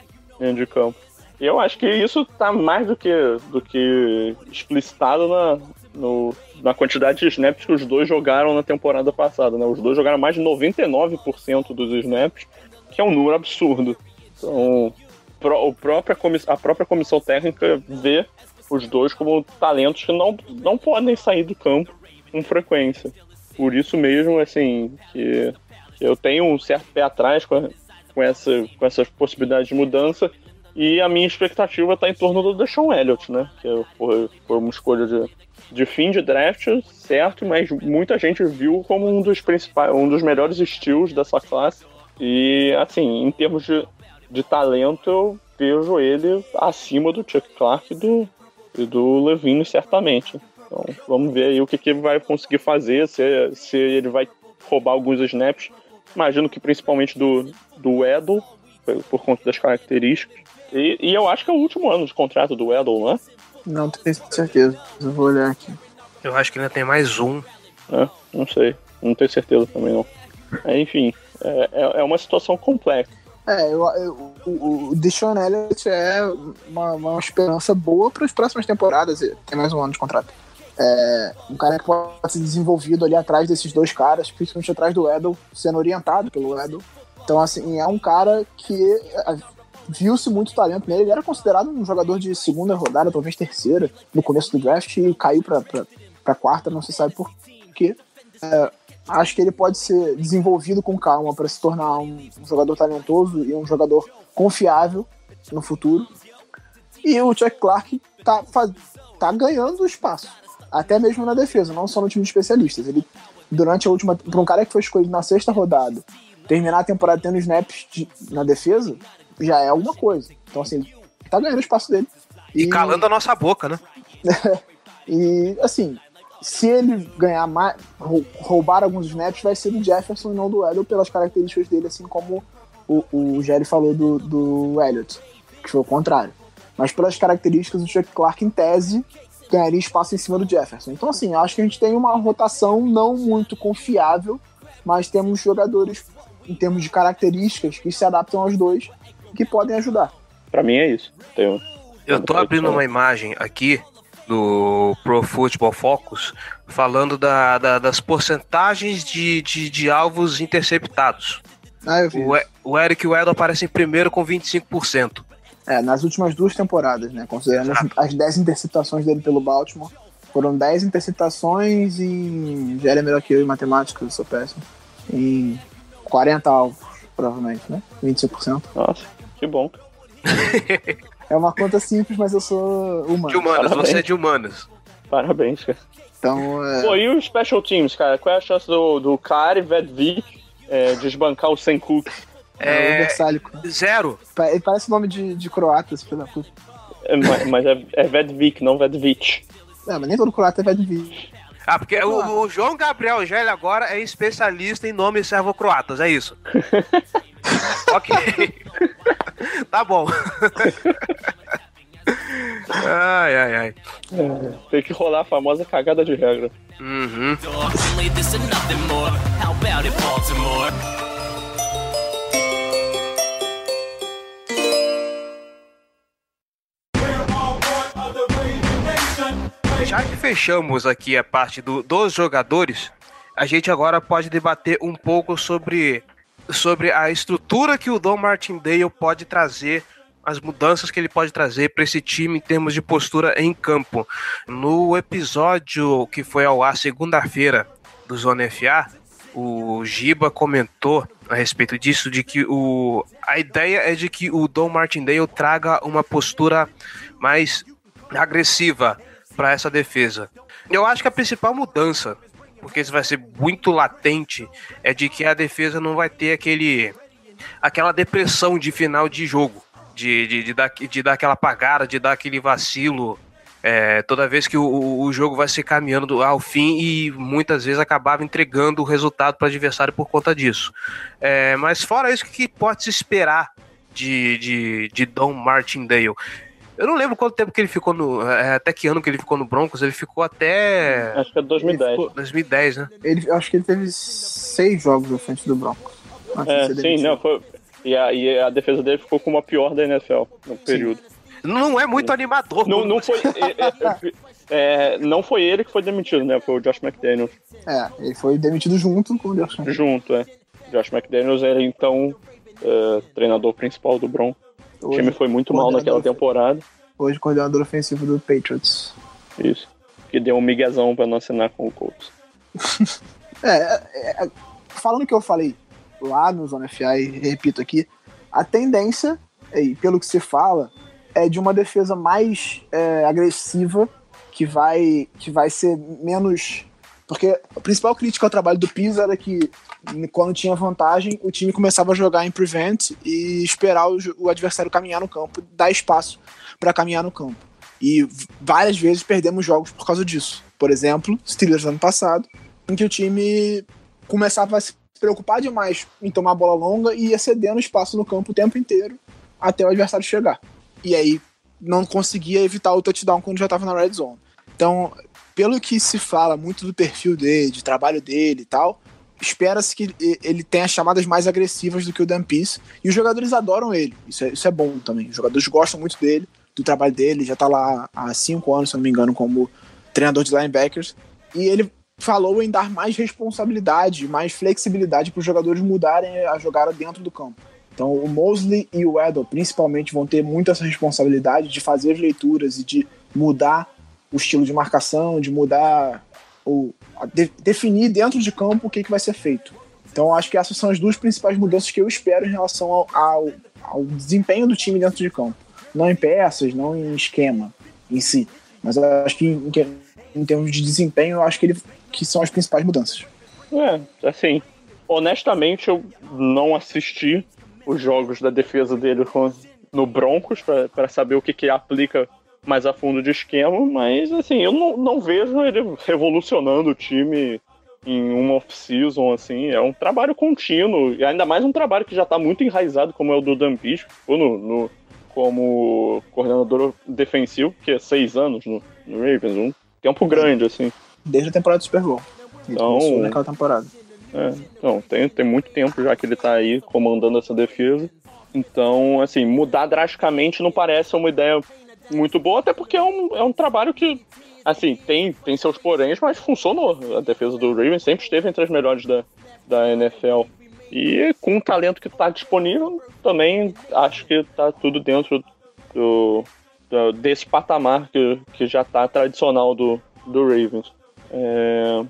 de campo. E eu acho que isso tá mais do que, do que explicitado na, no, na quantidade de snaps que os dois jogaram na temporada passada. Né? Os dois jogaram mais de 99% dos snaps, que é um número absurdo. Então, o própria a própria comissão técnica vê os dois como talentos que não, não podem sair do campo com frequência. Por isso mesmo, assim, que, eu tenho um certo pé atrás com, com, essa, com essas possibilidades de mudança. E a minha expectativa está em torno do Deshaun Elliott, né? Que foi, foi uma escolha de, de fim de draft, certo, mas muita gente viu como um dos principais, um dos melhores estilos dessa classe. E assim, em termos de, de talento, eu vejo ele acima do Chuck Clark e do, e do Levine, certamente. Então, vamos ver aí o que, que ele vai conseguir fazer, se, se ele vai roubar alguns snaps. Imagino que principalmente do, do Edel, por conta das características. E, e, eu acho que é o último ano de contrato do Edel, não é? Não tenho certeza. Eu vou olhar aqui. Eu acho que ainda tem mais um. É, não sei. Não tenho certeza também, não. É, enfim, é, é, é uma situação complexa. É, eu, eu, o, o Deshaun Elliott é uma, uma esperança boa para as próximas temporadas. Tem mais um ano de contrato. É, um cara que pode ser desenvolvido ali atrás desses dois caras, principalmente atrás do Edel, sendo orientado pelo Edel. Então, assim, é um cara que viu-se muito talento nele. Ele era considerado um jogador de segunda rodada, talvez terceira, no começo do draft, e caiu para quarta, não se sabe por quê. É, acho que ele pode ser desenvolvido com calma para se tornar um, um, jogador talentoso e um jogador confiável no futuro. E o Chuck Clark tá, tá ganhando espaço, até mesmo na defesa, não só no time de especialistas. Ele, durante a última. Para um cara que foi escolhido na sexta rodada, terminar a temporada tendo snaps de, na defesa, já é alguma coisa. Então, assim, tá ganhando espaço dele. E, e calando a nossa boca, né? [LAUGHS] e, assim, se ele ganhar mais, roubar alguns snaps, vai ser do Jefferson e não do Elliott pelas características dele, assim como o, o Jerry falou do, do Elliott, que foi o contrário. Mas pelas características, o Chuck Clark, em tese, ganharia espaço em cima do Jefferson. Então, assim, acho que a gente tem uma rotação não muito confiável, mas temos jogadores, em termos de características, que se adaptam aos dois que podem ajudar. Para mim é isso. Tenho... Eu tô abrindo uma imagem aqui do Pro Football Focus falando da, da, das porcentagens de, de, de, alvos interceptados. Ah, eu vi. O, o Eric Weddle aparece em primeiro com 25%. É, nas últimas duas temporadas, né? Considerando as, as 10 interceptações dele pelo Baltimore. Foram 10 interceptações em. Já era melhor que eu em matemática, eu sou péssimo. Em 40 alvos, provavelmente, né? 25%. Nossa, que bom. É uma conta simples, mas eu sou humano. De humanas, você é de humanas. Parabéns, cara. Então, é, Pô, e os Special Teams, cara? Qual é a chance do, do Kari Vedvik é, desbancar o Senkuk? é, o É, zero. Ele parece nome de, de croata, esse filho da puta. É, ma- mas é, é Vedvik, não Vedvik. É, mas nem todo croata é Vedvik. Ah, porque o, o João Gabriel Gelli agora é especialista em nomes servo-croatas, é isso. [LAUGHS] ok. tá bom. ai, ai, ai. Tem que rolar a famosa cagada de regra. Uhum. Já que fechamos aqui a parte do- dos jogadores, a gente agora pode debater um pouco sobre, sobre a estrutura que o Don Martindale pode trazer, as mudanças que ele pode trazer para esse time em termos de postura em campo. No episódio que foi ao ar segunda-feira do Zona FA, o Giba comentou a respeito disso, de que o, a ideia é de que o Don Martindale traga uma postura mais agressiva para essa defesa. Eu acho que a principal mudança, porque isso vai ser muito latente, é de que a defesa não vai ter aquele aquela depressão de final de jogo, de, de, de, dar, de dar aquela apagada, de dar aquele vacilo é, toda vez que o, o jogo vai se caminhando ao fim e muitas vezes acabava entregando o resultado para o adversário por conta disso. É, mas fora isso, o que pode se esperar de, de, de Don Martindale? Eu não lembro quanto tempo que ele ficou no. é, Até que ano que ele ficou no Broncos, ele ficou até Acho que é 2010. Ele ficou- 2010, né? Ele, acho que ele teve seis jogos à frente do Broncos. É, sim, não, foi. E a, e a defesa dele ficou como a pior da NFL no período. Não é muito animador. Não, não foi. [LAUGHS] é, é, é, não foi ele que foi demitido, né? Foi o Josh McDaniels É, ele foi demitido junto com o Deus. junto, é. Josh McDaniels era então é, treinador principal do Broncos. O time foi muito mal naquela coordenador- temporada. Hoje coordenador ofensivo do Patriots. Isso. Que deu um miguezão pra não assinar com o Colts. [LAUGHS] É, é, é, falando o que eu falei lá no Zona FA e repito aqui, a tendência, e pelo que se fala, é de uma defesa mais é, agressiva, que vai, que vai ser menos. Porque a principal crítica ao trabalho do Pisa era que quando tinha vantagem, o time começava a jogar em prevent e esperar o, o adversário caminhar no campo, dar espaço para caminhar no campo. E várias vezes perdemos jogos por causa disso. Por exemplo, Steelers ano passado, em que o time começava a se preocupar demais em tomar a bola longa e ia cedendo espaço no campo o tempo inteiro até o adversário chegar. E aí não conseguia evitar o touchdown quando já estava na red zone. Então, pelo que se fala muito do perfil dele, de trabalho dele e tal, espera-se que ele tenha chamadas mais agressivas do que o Dan Pease. E os jogadores adoram ele. Isso é, isso é bom também. Os jogadores gostam muito dele, do trabalho dele. Já tá lá há cinco anos, se não me engano, como treinador de linebackers. E ele falou em dar mais responsabilidade, mais flexibilidade para os jogadores mudarem a jogada dentro do campo. Então, o Mosley e o Edel, principalmente, vão ter muito essa responsabilidade de fazer as leituras e de mudar o estilo de marcação, de mudar o a de- definir dentro de campo o que, que vai ser feito. Então, acho que essas são as duas principais mudanças que eu espero em relação ao, ao, ao desempenho do time dentro de campo. Não em peças, não em esquema em si. Mas eu acho que em, em termos de desempenho, eu acho que, ele, que são as principais mudanças. É, assim, honestamente eu não assisti os jogos da defesa dele no Broncos pra saber o que que aplica mais a fundo de esquema, mas assim, eu não, não vejo ele revolucionando o time em uma off-season, assim, é um trabalho contínuo, e ainda mais um trabalho que já tá muito enraizado, como é o do ficou no, no- como coordenador defensivo, que é seis anos no, no Ravens, um tempo grande, assim. Desde a temporada do Super Bowl. Então- naquela temporada. É, então, tem, tem muito tempo já que ele tá aí comandando essa defesa. Então, assim, mudar drasticamente não parece uma ideia muito boa, até porque é um, é um trabalho que, assim, tem, tem seus poréns, mas funcionou. A defesa do Ravens sempre esteve entre as melhores da, da NFL. E com o talento que tá disponível, também acho que tá tudo dentro do, do- desse patamar que, que já tá tradicional do, do Ravens. É,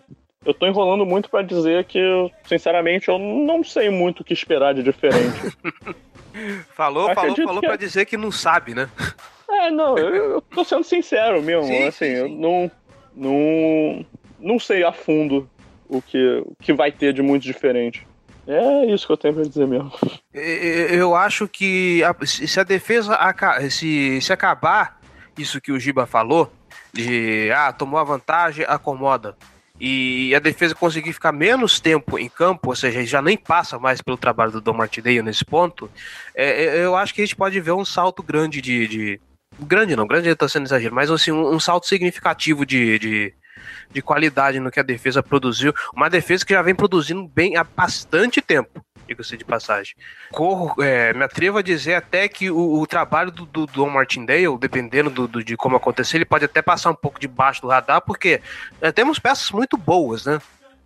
eu tô enrolando muito pra dizer que, sinceramente, eu não sei muito o que esperar de diferente. [LAUGHS] Falou, falou, Acredito falou que pra é. dizer que não sabe, né? É, não, eu, eu tô sendo sincero mesmo, Sim, assim, sim, eu sim. não, não, não sei a fundo o que, o que vai ter de muito diferente. É isso que eu tenho pra dizer mesmo. Eu acho que a- se a defesa se, se acabar isso que o Giba falou, de ah, tomou a vantagem, acomoda. E a defesa conseguir ficar menos tempo em campo, ou seja, já nem passa mais pelo trabalho do Dom Martinelli nesse ponto, é, é, eu acho que a gente pode ver um salto grande de. de- grande não, grande está sendo exagero, mas assim, um, um salto significativo de, de, de qualidade no que a defesa produziu. Uma defesa que já vem produzindo bem há bastante tempo, diga-se de passagem. Corro, é, me atrevo a dizer até que o, o trabalho do, do Dom Martindale, dependendo do, do- de como acontecer, ele pode até passar um pouco debaixo do radar, porque é, temos peças muito boas, né?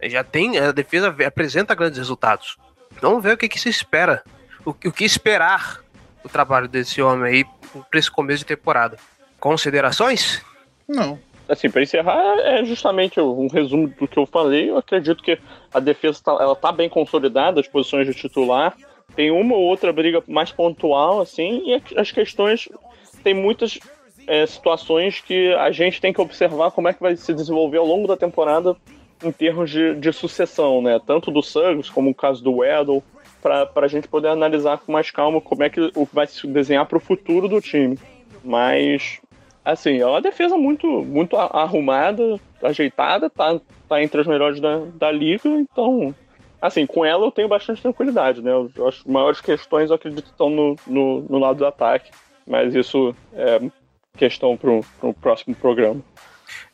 Já tem, a defesa apresenta grandes resultados. Vamos ver o que, que se espera. O, o que esperar o trabalho desse homem aí para esse começo de temporada. Considerações? Não. Assim, para encerrar, é justamente um resumo do que eu falei. Eu acredito que a defesa tá, ela tá bem consolidada, as posições de titular. Tem uma ou outra briga mais pontual, assim, e as questões. Tem muitas é, situações que a gente tem que observar como é que vai se desenvolver ao longo da temporada em termos de, de sucessão, né? Tanto do Suggs como o caso do Weddle, para a gente poder analisar com mais calma como é que vai se desenhar para o futuro do time. Mas assim, é uma defesa muito, muito arrumada, ajeitada, tá, tá entre as melhores da, da liga, então, assim, com ela eu tenho bastante tranquilidade, né? Eu, as maiores questões eu acredito estão no, no, no lado do ataque, mas isso é questão para o próximo programa.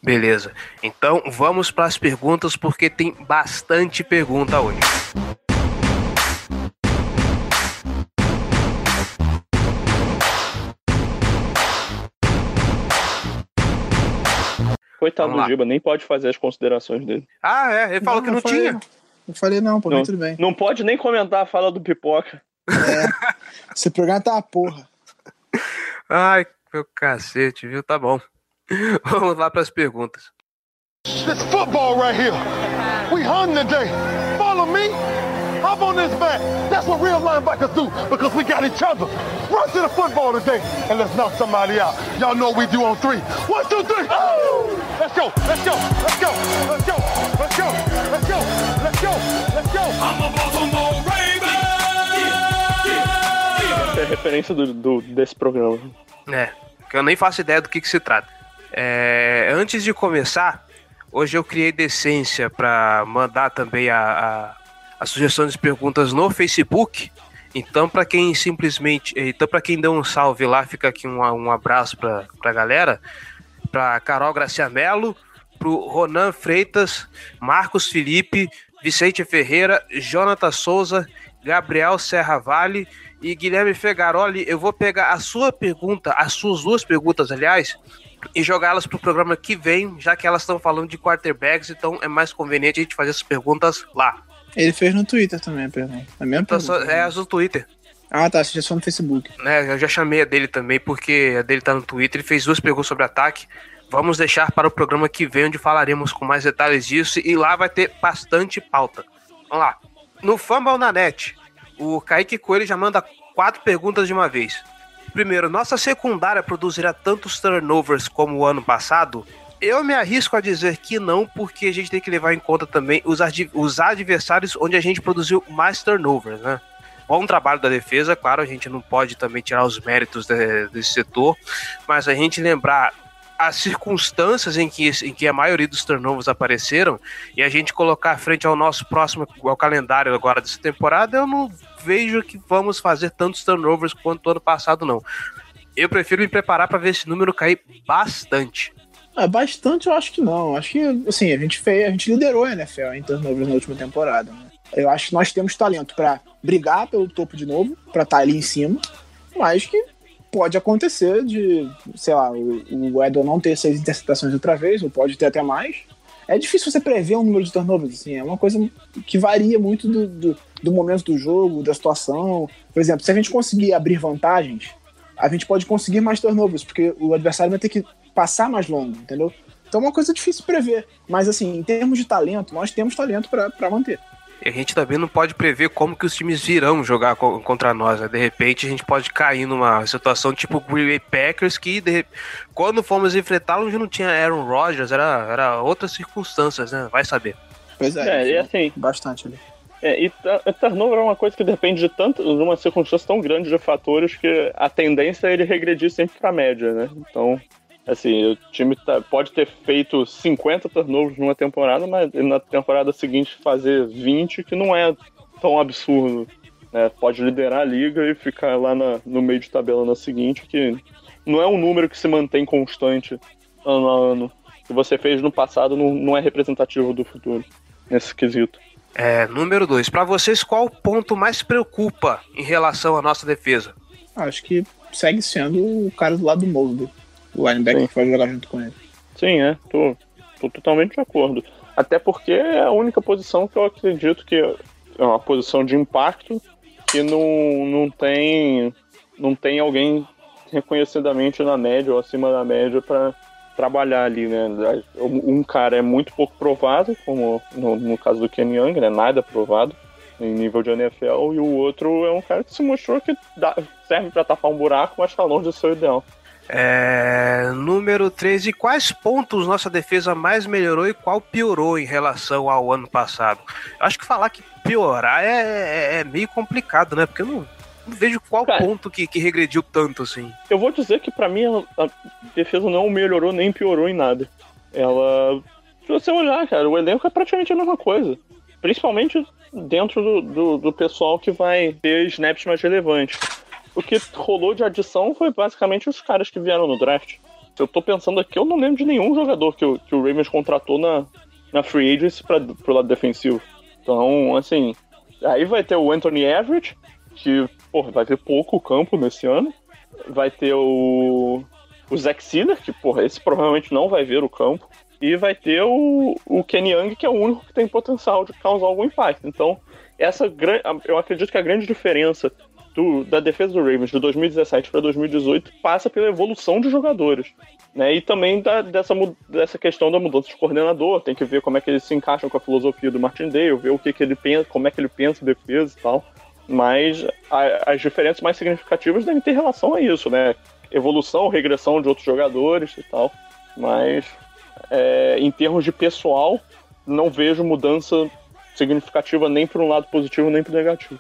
Beleza. Então vamos para as perguntas, porque tem bastante pergunta hoje. Coitado do. Giba, nem pode fazer as considerações dele. Ah, é, ele falou que não falei, tinha. Não falei não, pô, Não. tudo bem. Não pode nem comentar a fala do Pipoca. Esse programa tá uma porra. Ai, meu cacete, viu? Tá bom. Vamos lá para as perguntas. This football right here. We hunting today. Follow me. Hop on this back. That's what real linebackers do because we got each other. Run to the football today and let's knock somebody out. Y'all know what we do on three. One, two, three. Oh! Let's go. Let's go. Let's go. Let's go. Let's go. Let's go. Let's go. Let's go. I'm a Baltimore Essa é a referência do, do- desse programa. É, que eu nem faço ideia do que, que se trata. É, antes de começar, hoje eu criei decência para mandar também a, a, a sugestão de perguntas no Facebook. Então, para quem simplesmente. Então, para quem deu um salve lá, fica aqui um, um abraço para a galera. Para Carol Gracia Mello, para Ronan Freitas, Marcos Felipe, Vicente Ferreira, Jonathan Souza, Gabriel Serra Vale e Guilherme Fegaroli. Eu vou pegar a sua pergunta, as suas duas perguntas, aliás, e jogá-las para o programa que vem, já que elas estão falando de quarterbacks, então é mais conveniente a gente fazer essas perguntas lá. Ele fez no Twitter também a pergunta. A mesma Então, só- pergunta. é as do Twitter. Ah, tá. Você já só no Facebook. né? Eu já chamei a dele também, porque a dele tá no Twitter. Ele fez duas perguntas sobre ataque. Vamos deixar para o programa que vem, onde falaremos com mais detalhes disso. E lá vai ter bastante pauta. Vamos lá. No Fumble na net, o Kaique Coelho já manda quatro perguntas de uma vez. Primeiro, nossa secundária produzirá tantos turnovers como o ano passado? Eu me arrisco a dizer que não, porque a gente tem que levar em conta também os, adv- os adversários onde a gente produziu mais turnovers, né? bom trabalho da defesa, claro, a gente não pode também tirar os méritos de- desse setor, mas a gente lembrar as circunstâncias em que, em que a maioria dos turnovers apareceram e a gente colocar frente ao nosso próximo ao calendário agora dessa temporada, eu não vejo que vamos fazer tantos turnovers quanto ano passado, não. Eu prefiro me preparar para ver esse número cair bastante. É, bastante eu acho que não. Acho que, assim, a gente fez, a gente liderou a NFL em turnovers na última temporada. né? Eu acho que nós temos talento pra brigar pelo topo de novo, pra estar ali em cima, mas que pode acontecer de, sei lá, o, o Edel não ter seis interceptações outra vez, ou pode ter até mais. É difícil você prever um número de turnovers, assim, é uma coisa que varia muito do, do, do momento do jogo, da situação. Por exemplo, se a gente conseguir abrir vantagens, a gente pode conseguir mais turnovers, porque o adversário vai ter que passar mais longo, entendeu? Então é uma coisa difícil de prever. Mas assim, em termos de talento, nós temos talento pra pra manter. E a gente também não pode prever como que os times virão jogar co- contra nós, né? De repente a gente pode cair numa situação tipo Green Bay Packers, que de... quando fomos enfrentá-los já não tinha Aaron Rodgers, era, era outras circunstâncias, né? Vai saber. Pois é, É, e assim, bastante ali. É, e turnover é uma coisa que depende de tanto, de uma circunstância tão grande de fatores que a tendência é ele regredir sempre pra média, né? Então, assim, o time tá- pode ter feito 50 turnovers numa temporada, mas na temporada seguinte fazer 20, que não é tão absurdo. Né? Pode liderar a liga e ficar lá na- no meio de tabela na seguinte, que não é um número que se mantém constante ano a ano. O que você fez no passado não, não é representativo do futuro, nesse quesito. É, número dois, pra vocês, qual o ponto mais preocupa em relação à nossa defesa? Acho que segue sendo o cara do lado do Mosley. O linebacker Sim. que vai jogar junto com ele. Sim, é, tô, tô totalmente de acordo. Até porque é a única posição que eu acredito que é uma posição de impacto que não, não tem não tem alguém reconhecidamente na média ou acima da média para trabalhar ali, né? Um cara é muito pouco provado, como no, no caso do Ken Young, né? Nada provado em nível de NFL, e o outro é um cara que se mostrou que dá- serve para tapar um buraco, mas tá longe do seu ideal. É, número 3, e quais pontos nossa defesa mais melhorou e qual piorou em relação ao ano passado? Eu acho que falar que piorar é, é- é meio complicado, né? Porque eu não, não vejo qual Cara. ponto que, que regrediu tanto assim. Eu vou dizer que pra mim a, a defesa não melhorou nem piorou em nada. Ela. Se você olhar, cara, o elenco é praticamente a mesma coisa. Principalmente dentro do, do, do pessoal que vai ter snaps mais relevantes. O que rolou de adição foi basicamente os caras que vieram no draft. Eu tô pensando aqui, eu não lembro de nenhum jogador que, o- que o Ravens contratou na, na Free Agency pra, pro lado defensivo. Então, assim, aí vai ter o Anthony Everett, que porra, vai ter pouco campo nesse ano. Vai ter o, o Zack Sealer, que porra, esse provavelmente não vai ver o campo. E vai ter o, o Kenny Young, que é o único que tem potencial de causar algum impacto. Então, essa eu acredito que a grande diferença do- da defesa do Ravens de 2017 para 2018 passa pela evolução de jogadores. Né? E também da- dessa, dessa questão da mudança de coordenador. Tem que ver como é que eles se encaixam com a filosofia do Martindale, ver o que, que ele pensa, como é que ele pensa defesa e tal. Mas a- as diferenças mais significativas devem ter relação a isso, né? Evolução, regressão de outros jogadores e tal. Mas é, em termos de pessoal, não vejo mudança significativa nem para um lado positivo nem para o negativo.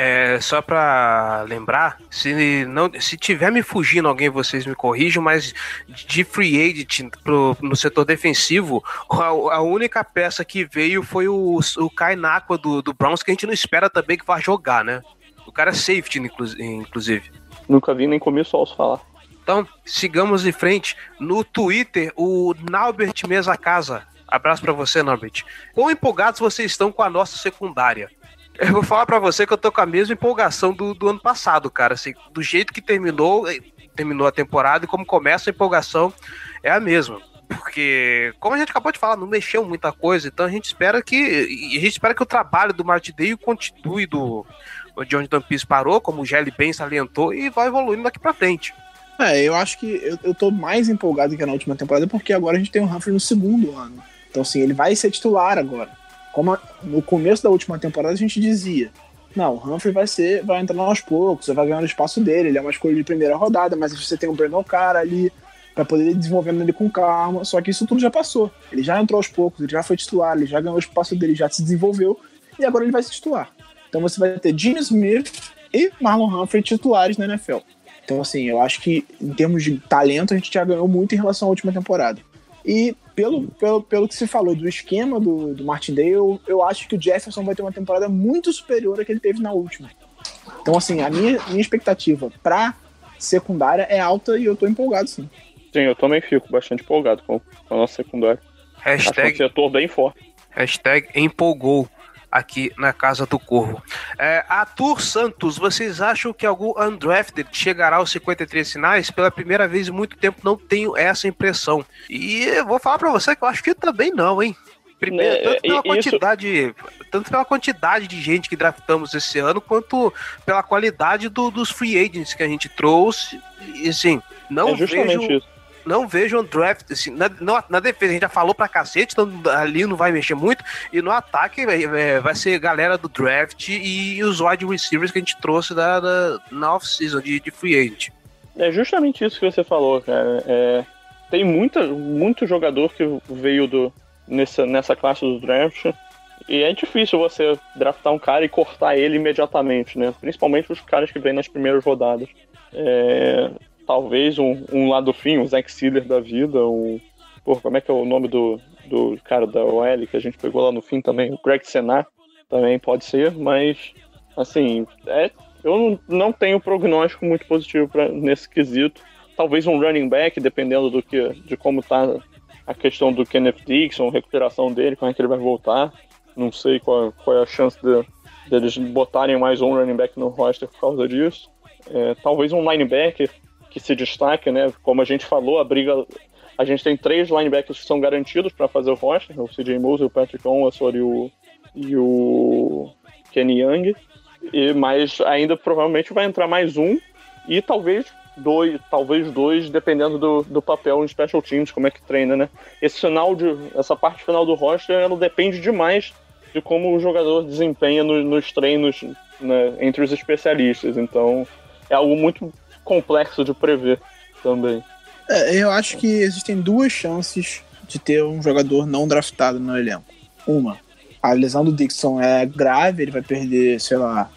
É, só pra lembrar, se não, se tiver me fugindo alguém, vocês me corrijam, mas de free agent pro, no setor defensivo, a, a única peça que veio foi o, o Kai Nakua do, do Browns, que a gente não espera também que vá jogar, né? O cara é safety, inclu- inclusive. Nunca vi nem comi só os falar. Então, sigamos em frente. No Twitter, o Naubert Mesa Casa. Abraço pra você, Naubert. Quão empolgados vocês estão com a nossa secundária? Eu vou falar pra você que eu tô com a mesma empolgação do, do ano passado, cara. Assim, do jeito que terminou, eh, terminou a temporada e como começa a empolgação é a mesma. Porque, como a gente acabou de falar, não mexeu muita coisa, então a gente espera que. A gente espera que o trabalho do Martin Day continue do de onde o Dampis parou, como o Gelli bem salientou, e vai evoluindo daqui pra frente. É, eu acho que eu, eu tô mais empolgado que na última temporada porque agora a gente tem o Humphrey no segundo ano. Então, assim, ele vai ser titular agora. Como a- no começo da última temporada a gente dizia: não, o Humphrey vai ser, vai entrar aos poucos, vai ganhando o espaço dele, ele é uma escolha de primeira rodada, mas você tem o Brandon Cara ali pra poder ir desenvolvendo ele com calma. Só que isso tudo já passou. Ele já entrou aos poucos, ele já foi titular, ele já ganhou o espaço dele, já se desenvolveu e agora ele vai ser titular. Então você vai ter Gene Smith e Marlon Humphrey titulares na NFL. Então, assim, eu acho que em termos de talento a gente já ganhou muito em relação à última temporada. E pelo, pelo, pelo que se falou do esquema do, do Martindale, eu, eu acho que o Jefferson vai ter uma temporada muito superior à que ele teve na última. Então, assim, a minha, minha expectativa pra secundária é alta e eu tô empolgado, sim. Sim, eu também fico bastante empolgado com, com a nossa secundária. Acho que é um Hashtag setor bem forte. Hashtag empolgou aqui na Casa do Corvo. É, Arthur Santos, vocês acham que algum undrafted chegará aos 53 sinais? Pela primeira vez em muito tempo não tenho essa impressão. E eu vou falar pra você que eu acho que também não, hein? Primeiro, É, tanto pela isso- quantidade, tanto pela quantidade de gente que draftamos esse ano, quanto pela qualidade do- dos free agents que a gente trouxe. E assim, não é vejo isso. Não vejo um draft. Assim, na, na, na, defesa, a gente já falou pra cacete, então ali não vai mexer muito. E no ataque é, vai ser galera do draft e os wide receivers que a gente trouxe da, da na off-season de, de free agent. É justamente isso que você falou, cara. É, tem muita, muito jogador que veio do, nessa, nessa classe do draft. E é difícil você draftar um cara e cortar ele imediatamente, né? Principalmente os caras que vêm nas primeiras rodadas. É, talvez um, um lá do fim, o Zack Sealer da vida, o. Pô, como é que é o nome do, do cara da OL que a gente pegou lá no fim também? O Greg Senar também pode ser, mas assim, é, eu não, não tenho prognóstico muito positivo pra, nesse quesito. Talvez um running back, dependendo do que, de como tá a questão do Kenneth Dixon, recuperação dele, como é que ele vai voltar. Não sei qual, qual é a chance de, deles botarem mais um running back no roster por causa disso. É, talvez um linebacker que se destaque, né? Como a gente falou, a briga. A gente tem três linebackers que são garantidos para fazer o roster: o CJ Mosley, o Patrick Onward e o, e o Kenny Young. E, mas ainda provavelmente vai entrar mais um e talvez dois, talvez dois, dependendo do, do papel em special teams, como é que treina, né? Esse final de, essa parte final do roster, ela depende demais de como o jogador desempenha no, nos treinos né, entre os especialistas. Então, é algo muito complexo de prever também. É, eu acho que existem duas chances de ter um jogador não draftado no elenco. Uma, a lesão do Dixon é grave, ele vai perder, sei lá,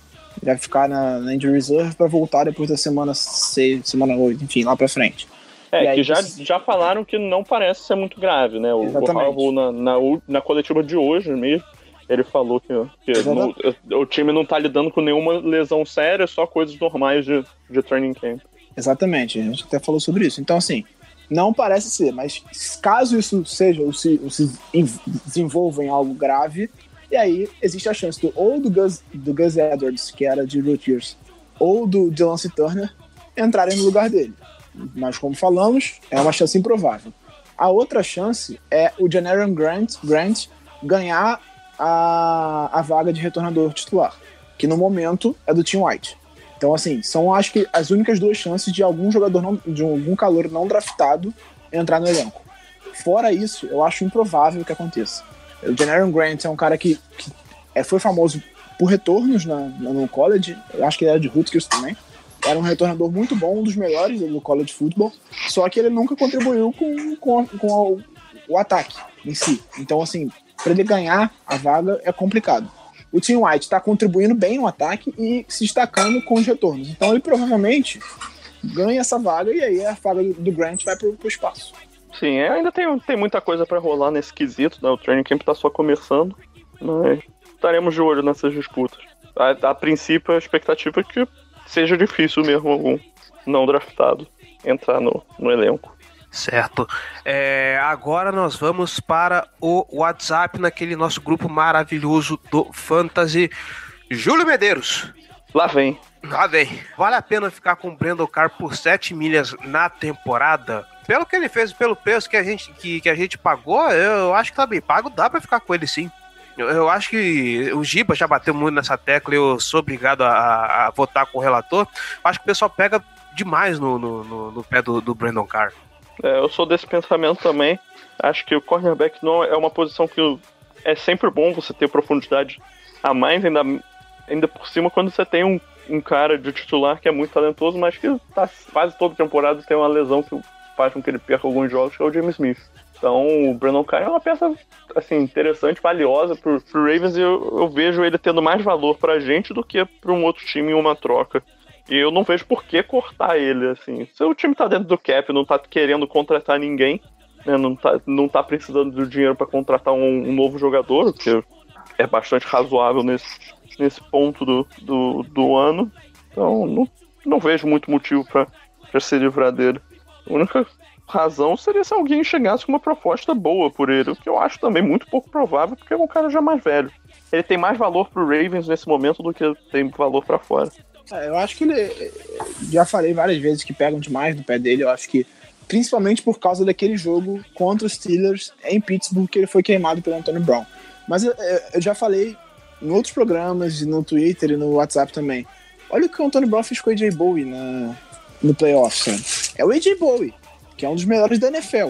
vai ficar na, na injury reserve para voltar depois da semana 6, semana 8, enfim, lá para frente. É, aí, que já, já falaram que não parece ser muito grave, né? O Harbaugh na, na, na, coletiva de hoje mesmo, ele falou que, que não, o time não tá lidando com nenhuma lesão séria, só coisas normais de, de training camp. Exatamente, a gente até falou sobre isso. Então, assim, não parece ser, mas caso isso seja ou se, ou se desenvolva em algo grave, e aí existe a chance do, ou do Gus, do Gus Edwards, que era de Rutgers, ou do Delance Turner entrarem no lugar dele. Mas como falamos, é uma chance improvável. A outra chance é o Janaron Grant, Grant ganhar a, a vaga de retornador titular, que no momento é do Tim White. Então, assim, são acho que as únicas duas chances de algum jogador, não, de algum calor não draftado entrar no elenco. Fora isso, eu acho improvável que aconteça. O Janaron Grant é um cara que, que é, foi famoso por retornos na, no college, eu acho que ele era de Rutgers também. Era um retornador muito bom, um dos melhores do college football, só que ele nunca contribuiu com, com, com o ataque em si. Então, assim, para ele ganhar a vaga é complicado. O Tim White está contribuindo bem no ataque e se destacando com os retornos. Então ele provavelmente ganha essa vaga e aí a vaga do Grant vai para o espaço. Sim, é, ainda tem, tem muita coisa para rolar nesse quesito, né? O training camp está só começando, mas estaremos de olho nessas disputas. A, a princípio, a expectativa é que seja difícil mesmo algum não draftado entrar no, no elenco. Certo. É, agora nós vamos para o WhatsApp, naquele nosso grupo maravilhoso do Fantasy. Júlio Medeiros. Lá vem. Lá vem. Vale a pena ficar com o Brandon Carr por 7 milhas na temporada? Pelo que ele fez, pelo preço que a gente, que, que a gente pagou, eu acho que tá bem pago, dá para ficar com ele sim. Eu, eu, acho que o Giba já bateu muito nessa tecla e eu sou obrigado a, a votar com o relator. Acho que o pessoal pega demais no, no, no, no pé do, do Brandon Carr. É, eu sou desse pensamento também. Acho que o cornerback não é uma posição que é sempre bom você ter profundidade a mais, ainda, ainda por cima quando você tem um, um cara de titular que é muito talentoso, mas que tá quase toda temporada tem uma lesão que faz com que ele perca alguns jogos, que é o James Smith. Então o Brandon Kai é uma peça assim, interessante, valiosa pro, pro Ravens e eu, eu vejo ele tendo mais valor pra gente do que pra um outro time em uma troca. E eu não vejo por que cortar ele, assim. Se o time tá dentro do cap, não tá querendo contratar ninguém, né, não, tá, não tá precisando do dinheiro para contratar um, um, novo jogador, o que é bastante razoável nesse, nesse ponto do, do, do ano. Então, não, não vejo muito motivo para se livrar dele. A única razão seria se alguém chegasse com uma proposta boa por ele, o que eu acho também muito pouco provável, porque é um cara já mais velho. Ele tem mais valor pro Ravens nesse momento do que tem valor para fora. É, eu acho que ele. Já falei várias vezes que pegam demais no pé dele. Eu acho que, principalmente por causa daquele jogo contra os Steelers em Pittsburgh, que ele foi queimado pelo Antônio Brown. Mas eu, eu já falei em outros programas, no Twitter e no WhatsApp também. Olha o que o Antônio Brown fez com o AJ Bowie na, no playoff, sabe? É o AJ Bowie. que é um dos melhores da NFL.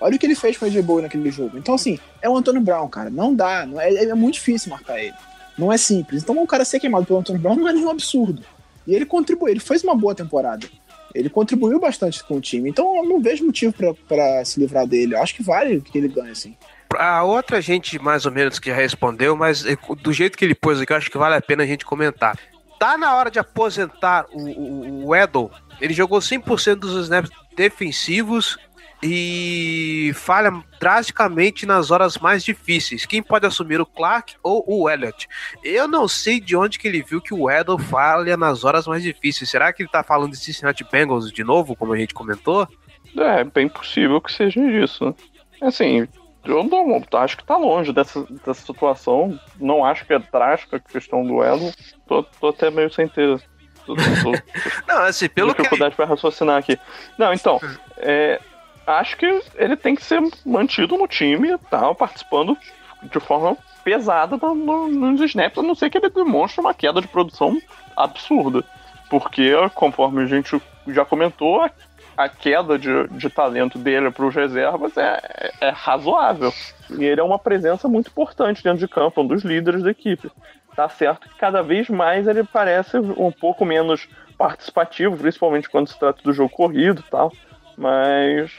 Olha o que ele fez com o AJ Bowie naquele jogo. Então, assim, é o Antônio Brown, cara. Não dá. Não é, é muito difícil marcar ele. Não é simples. Então, o cara ser queimado pelo Antônio Brown não é nenhum absurdo. E ele contribuiu, ele fez uma boa temporada. Ele contribuiu bastante com o time. Então, eu não vejo motivo para se livrar dele. Eu acho que vale que ele ganhe, assim. A outra gente, mais ou menos, que já respondeu, mas eh, do jeito que ele pôs aqui, eu acho que vale a pena a gente comentar. Tá na hora de aposentar o, o, o Edel. Ele jogou 100% dos snaps defensivos e falha drasticamente nas horas mais difíceis. Quem pode assumir o Clark ou o Elliott? Eu não sei de onde que ele viu que o Edel falha nas horas mais difíceis. Será que ele tá falando de Cincinnati Bengals de novo, como a gente comentou? É, bem possível que seja isso. né? Assim, eu não acho que tá longe dessa, dessa situação. Não acho que é drástica a questão do elo. Tô, tô até meio sem ter. [LAUGHS] Não, assim, pelo que. dificuldade para raciocinar aqui. Não, então, [LAUGHS] é, acho que ele tem que ser mantido no time e tal, participando de forma pesada no- no- nos snaps, a não ser que ele demonstre uma queda de produção absurda. Porque, conforme a gente já comentou, a, queda de, de talento dele para os reservas é- é razoável. E ele é uma presença muito importante dentro de campo, um dos líderes da equipe. Tá certo que cada vez mais ele parece um pouco menos participativo, principalmente quando se trata do jogo corrido e tal. Mas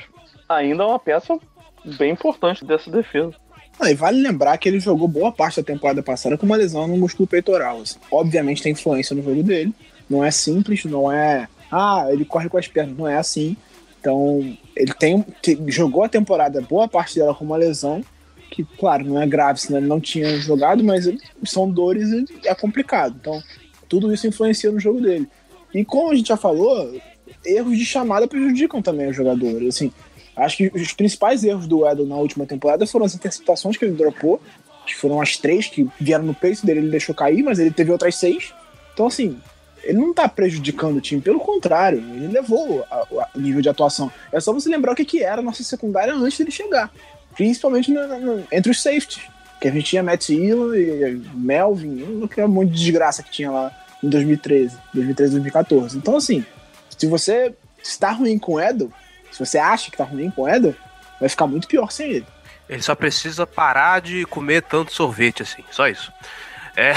ainda é uma peça bem importante dessa defesa. Ah, e vale lembrar que ele jogou boa parte da temporada passada com uma lesão no músculo peitoral. assim. Obviamente tem influência no jogo dele. Não é simples, não é. Ah, ele corre com as pernas. Não é assim. Então, ele tem, te- jogou a temporada, boa parte dela com uma lesão, que, claro, não é grave, senão ele não tinha jogado, mas são dores e é complicado. Então, tudo isso influencia no jogo dele. E como a gente já falou, erros de chamada prejudicam também o jogador. Assim, acho que os principais erros do Edel na última temporada foram as interceptações que ele dropou. Que foram as três que vieram no peito dele, ele deixou cair, mas ele teve outras seis. Então, assim, ele não tá prejudicando o time, pelo contrário, ele levou o nível de atuação. É só você lembrar o que, que era a nossa secundária antes dele chegar. Principalmente no- no- entre os safeties. Que a gente tinha Matt Ilo e Melvin, que é de desgraça que tinha lá em 2013, 2013, 2014. Então, assim, se você está ruim com o Edel, se você acha que tá ruim com o vai ficar muito pior sem ele. Ele só precisa parar de comer tanto sorvete assim, só isso. É.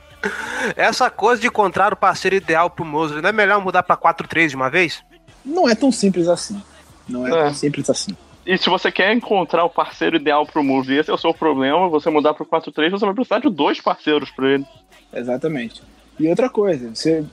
[LAUGHS] Essa coisa de encontrar o parceiro ideal pro Mosley, não é melhor mudar pra 4-3 de uma vez? Não é tão simples assim. Não é, É. tão simples assim. E se você quer encontrar o parceiro ideal pro Move, esse é o seu problema, você mudar pro 4-3, você vai precisar de dois parceiros pra ele. Exatamente. E outra coisa, você,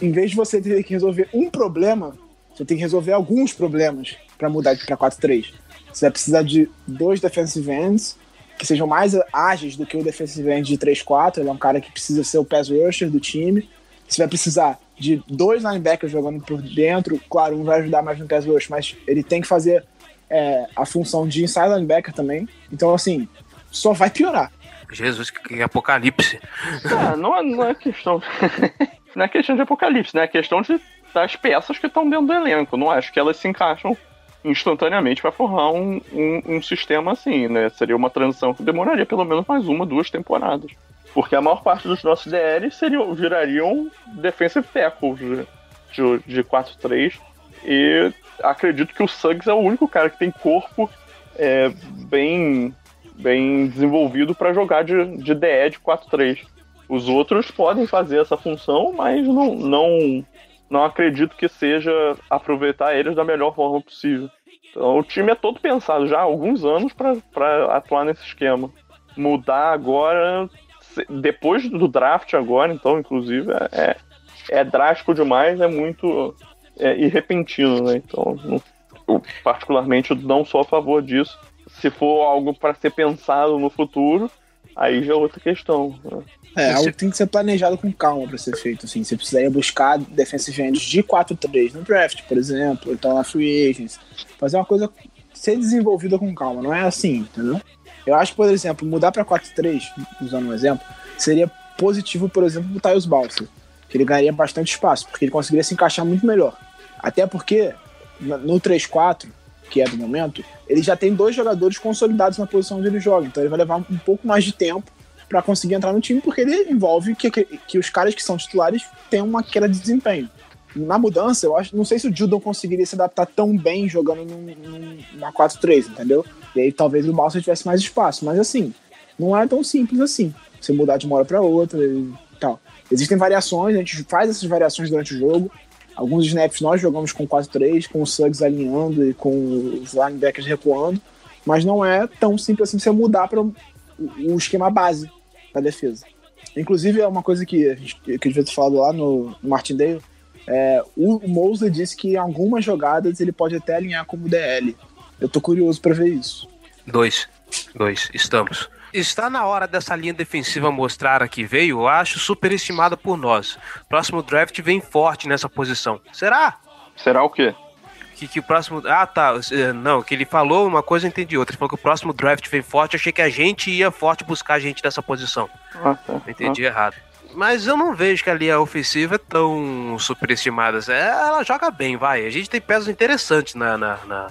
em vez de você ter que resolver um problema, você tem que resolver alguns problemas para mudar para 4-3. Você vai precisar de dois defensive ends que sejam mais ágeis do que o defensive end de 3-4. Ele é um cara que precisa ser o pass rusher do time. Você vai precisar de dois linebackers jogando por dentro. Claro, um vai ajudar mais no pass rush, mas ele tem que fazer é, a função de inside linebacker também. Então, assim, só vai piorar. Jesus, que, apocalipse. Ah, não é, não é questão. [LAUGHS] [LAUGHS] não é questão de apocalipse, né? É questão de, das peças que estão dentro do elenco. Não acho que elas se encaixam instantaneamente para formar um, um, um sistema assim, né? Seria uma transição que demoraria pelo menos mais uma, duas temporadas. Porque a maior parte dos nossos DLs seriam, virariam defensive tackles de, de, de 4-3. E acredito que o Suggs é o único cara que tem corpo é, bem, bem desenvolvido para jogar de, de DE de 4-3. Os outros podem fazer essa função, mas não, não, não acredito que seja aproveitar eles da melhor forma possível. Então, o time é todo pensado já há alguns anos para atuar nesse esquema. Mudar agora, depois do draft agora, então, inclusive, é, é drástico demais, é muito é, né? Então, não- eu, particularmente, não sou a favor disso. Se for algo para ser pensado no futuro, aí já é outra questão. né? É, Esse- algo tem que ser planejado com calma pra ser feito, assim. Você precisaria buscar defensive ends de 4-3 no draft, por exemplo, ou então na free agents. Fazer uma coisa ser desenvolvida com calma, não é assim, entendeu? Eu acho por exemplo, mudar pra 4-3, usando um exemplo, seria positivo, por exemplo, pro Tyus Balser, que ele ganharia bastante espaço, porque ele conseguiria se encaixar muito melhor. Até porque, no 3-4, que é do momento, ele já tem dois jogadores consolidados na posição onde ele joga, então ele vai levar um pouco mais de tempo para conseguir entrar no time, porque ele envolve que, que, que os caras que são titulares tenham uma queda de desempenho. na mudança, eu acho, não sei se o Judon conseguiria se adaptar tão bem jogando num, num, numa 4-3, entendeu? E aí talvez o Balsa tivesse mais espaço, mas assim, não é tão simples assim. Você mudar de uma hora para outra e tal. Existem variações, a gente faz essas variações durante o jogo. Alguns snaps nós jogamos com 4-3, com o Suggs alinhando e com os linebackers recuando, mas não é tão simples assim você mudar para o esquema base da defesa. Inclusive, é uma coisa que a gente que eu devia ter falado lá no, no Martindale. É, o, o Mosley disse que em algumas jogadas ele pode até alinhar como DL. Eu tô curioso para ver isso. Dois. Dois. Estamos. Está na hora dessa linha defensiva mostrar a que veio, eu acho superestimada por nós. Próximo draft vem forte nessa posição. Será? Será o quê? Que, que o próximo. Ah, tá. Eh, não, que ele falou uma coisa eu entendi outra. Ele falou que o próximo draft vem forte. Achei que a gente ia forte buscar a gente nessa posição. Ah, tá. Entendi errado. Mas eu não vejo que a linha ofensiva é tão superestimada. É, Ela joga bem, vai. A gente tem peças interessantes na, na, na,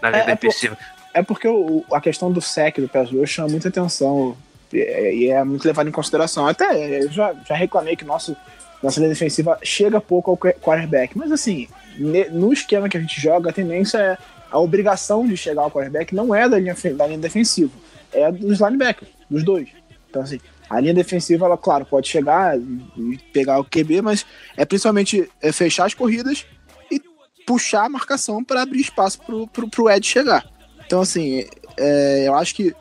na linha É, é por- defensiva. É porque o- a questão do sec do rush chama muita atenção e é, é muito levado em consideração. Até eu já, já reclamei que nosso, nossa linha defensiva chega pouco ao qu- quarterback, mas assim, no esquema que a gente joga, a tendência é a obrigação de chegar ao quarterback não é da linha, da linha defensiva, é dos linebackers, dos dois. Então assim, a linha defensiva, ela, claro, pode chegar e pegar o QB, mas é principalmente é fechar as corridas e puxar a marcação para abrir espaço pro, pro Ed chegar. Então, assim, é, eu acho que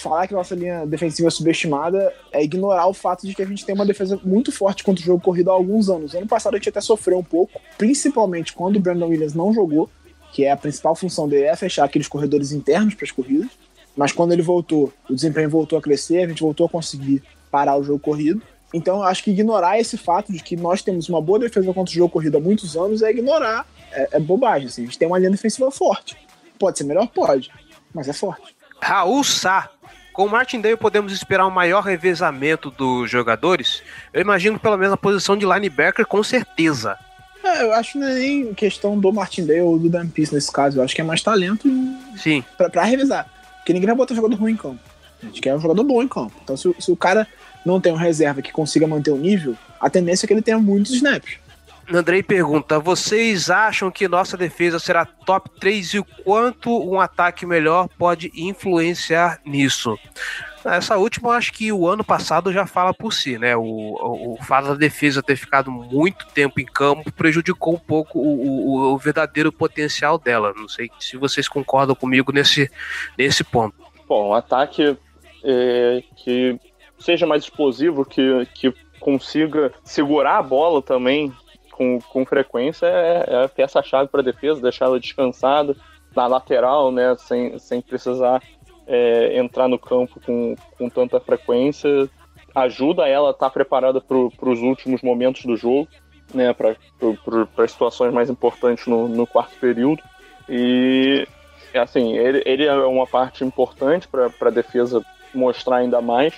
falar que nossa linha defensiva é subestimada é ignorar o fato de que a gente tem uma defesa muito forte contra o jogo corrido há alguns anos. Ano passado a gente até sofreu um pouco, principalmente quando o Brandon Williams não jogou, que é a principal função dele é fechar aqueles corredores internos para as corridas. Mas quando ele voltou, o desempenho voltou a crescer, a gente voltou a conseguir parar o jogo corrido. Então, acho que ignorar esse fato de que nós temos uma boa defesa contra o jogo corrido há muitos anos é ignorar, é, é bobagem. Assim. A gente tem uma linha defensiva forte. Pode ser melhor? Pode, mas é forte. Raul Sá. Com o Martindale podemos esperar um maior revezamento dos jogadores? Eu imagino pelo menos a posição de linebacker com certeza. É, eu acho que não é nem questão do Martindale ou do Dan Peace nesse caso. Eu acho que é mais talento Sim. pra, pra revezar. Porque ninguém vai botar jogador ruim em campo. A gente quer um jogador bom em campo. Então, se, o- se o cara não tem um reserva que consiga manter o nível, a tendência é que ele tenha muitos snaps. Andrei pergunta: vocês acham que nossa defesa será top 3 e o quanto um ataque melhor pode influenciar nisso? Essa última, acho que o ano passado já fala por si, né? O, o, o fato da defesa ter ficado muito tempo em campo prejudicou um pouco o, o, o verdadeiro potencial dela. Não sei se vocês concordam comigo nesse, nesse ponto. Bom, um ataque é, que seja mais explosivo, que, que consiga segurar a bola também com, com frequência é, é peça-chave para a defesa, deixar ela descansada na lateral, né, sem, sem precisar é, entrar no campo com, com tanta frequência. Ajuda ela a estar preparada para os últimos momentos do jogo, né, para as situações mais importantes no, no quarto período. E é assim, ele, ele é uma parte importante para a defesa mostrar ainda mais.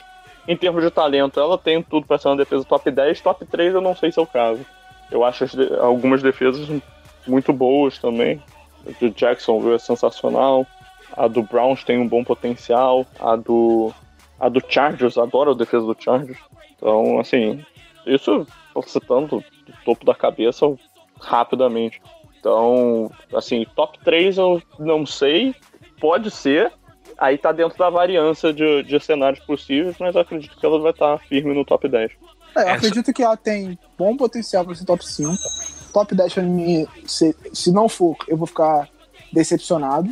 Em termos de talento, ela tem tudo para ser uma defesa top 10, top 3 eu não sei se é o caso. Eu acho de- algumas defesas muito boas também. A do Jacksonville é sensacional. A do Browns tem um bom potencial. A do, a do Chargers, adoro a defesa do Chargers. Então, assim, isso citando do topo da cabeça rapidamente. Então, assim, top 3 eu não sei, pode ser. Aí tá dentro da variância de, de cenários possíveis, mas acredito que ela vai estar firme no top 10. É, eu Essa- acredito que ela tem bom potencial para ser top 5. Top 10 pra mim, se, se não for, eu vou ficar decepcionado.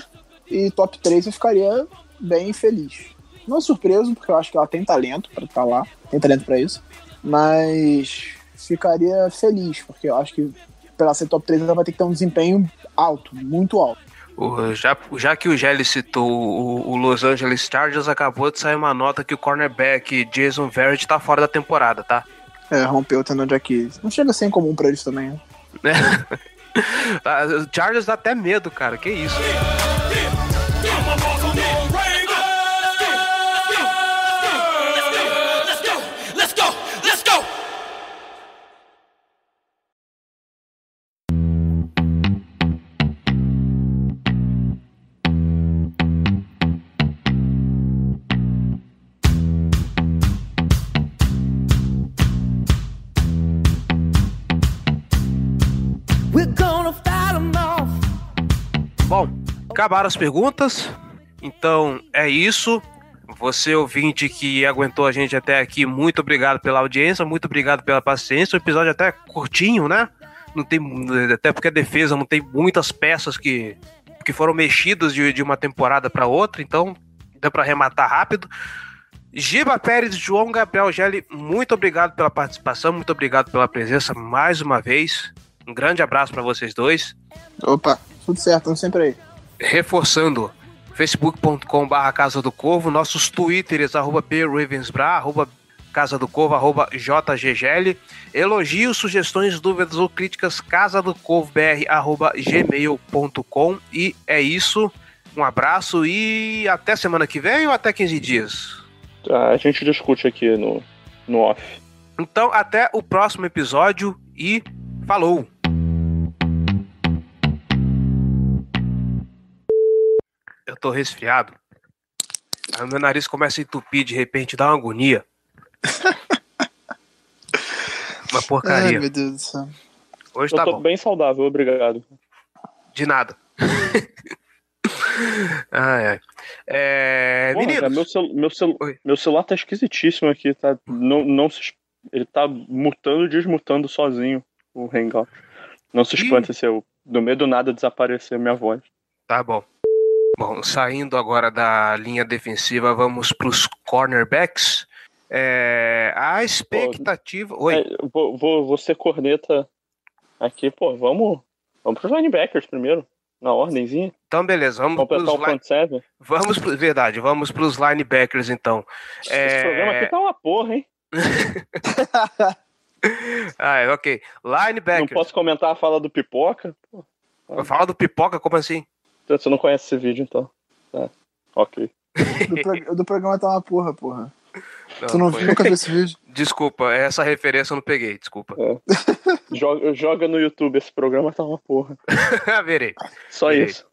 E top 3 eu ficaria bem feliz. Não surpreso, porque eu acho que ela tem talento para estar lá, tem talento para isso. Mas ficaria feliz, porque eu acho que para ela ser top 3 ela vai ter que ter um desempenho alto, muito alto. O- já, já que o Gelli citou o, o Los Angeles Chargers, acabou de sair uma nota que o cornerback Jason Verrett tá fora da temporada, tá? É, rompeu o tendão de Aquiles. Não chega a ser incomum pra eles também, né? [LAUGHS] Tá, O Chargers dá até medo, cara. Que isso? Acabaram as perguntas. Então é isso. Você ouvinte que aguentou a gente até aqui, muito obrigado pela audiência, muito obrigado pela paciência. O episódio até curtinho, né? Não tem até porque a defesa não tem muitas peças que, que foram mexidas de, de uma temporada para outra, então deu para arrematar rápido. Giba Pérez, João Gabriel Gelli, muito obrigado pela participação, muito obrigado pela presença mais uma vez. Um grande abraço para vocês dois. Opa, tudo certo, estamos sempre aí. Reforçando, facebook.com barra Casa do Corvo, nossos twitters, arroba Ravensbra, arroba Casa do Corvo, arroba JGGL, elogios, sugestões, dúvidas ou críticas, casa do Corvo BR, arroba gmail.com e é isso, um abraço e até semana que vem ou até 15 dias? A gente discute aqui no, no off. Então, até o próximo episódio e falou! Eu tô resfriado. Aí meu nariz começa a entupir de repente, dá uma agonia. [LAUGHS] uma porcaria. Ai, meu Deus do céu. Hoje Eu tá tô bom. bem saudável, obrigado. De nada. [LAUGHS] ai, ai. É, Porra, meninos, cara, meu, celu- meu, celu- Oi. meu celular tá esquisitíssimo aqui, tá? Não, não se, ele tá mutando e desmutando sozinho o Hangout. Não se Ih. espante se eu, do meio do nada, desaparecer minha voz. Tá bom. Bom, saindo agora da linha defensiva, vamos para os cornerbacks. É, a expectativa. Oi. É, vou, vou, vou ser corneta aqui, pô, vamos, vamos pros linebackers primeiro, na ordemzinha. Então, beleza. Vamos Completar pros o front seven. Vamos pro, verdade, vamos para os linebackers então. Esse programa aqui tá uma porra, hein? [LAUGHS] Ah, é, ok. Não Linebackers. posso comentar a fala do Pipoca. Pô, Fala do pipoca, como assim? Você não conhece esse vídeo, então. Tá, ok. Do, pro- do programa tá uma porra, porra. Não, tu não foi- nunca viu esse vídeo? [LAUGHS] Desculpa, essa referência eu não peguei, desculpa. Joga, joga no YouTube, esse programa tá uma porra. [LAUGHS] Verei. Só Verei. isso.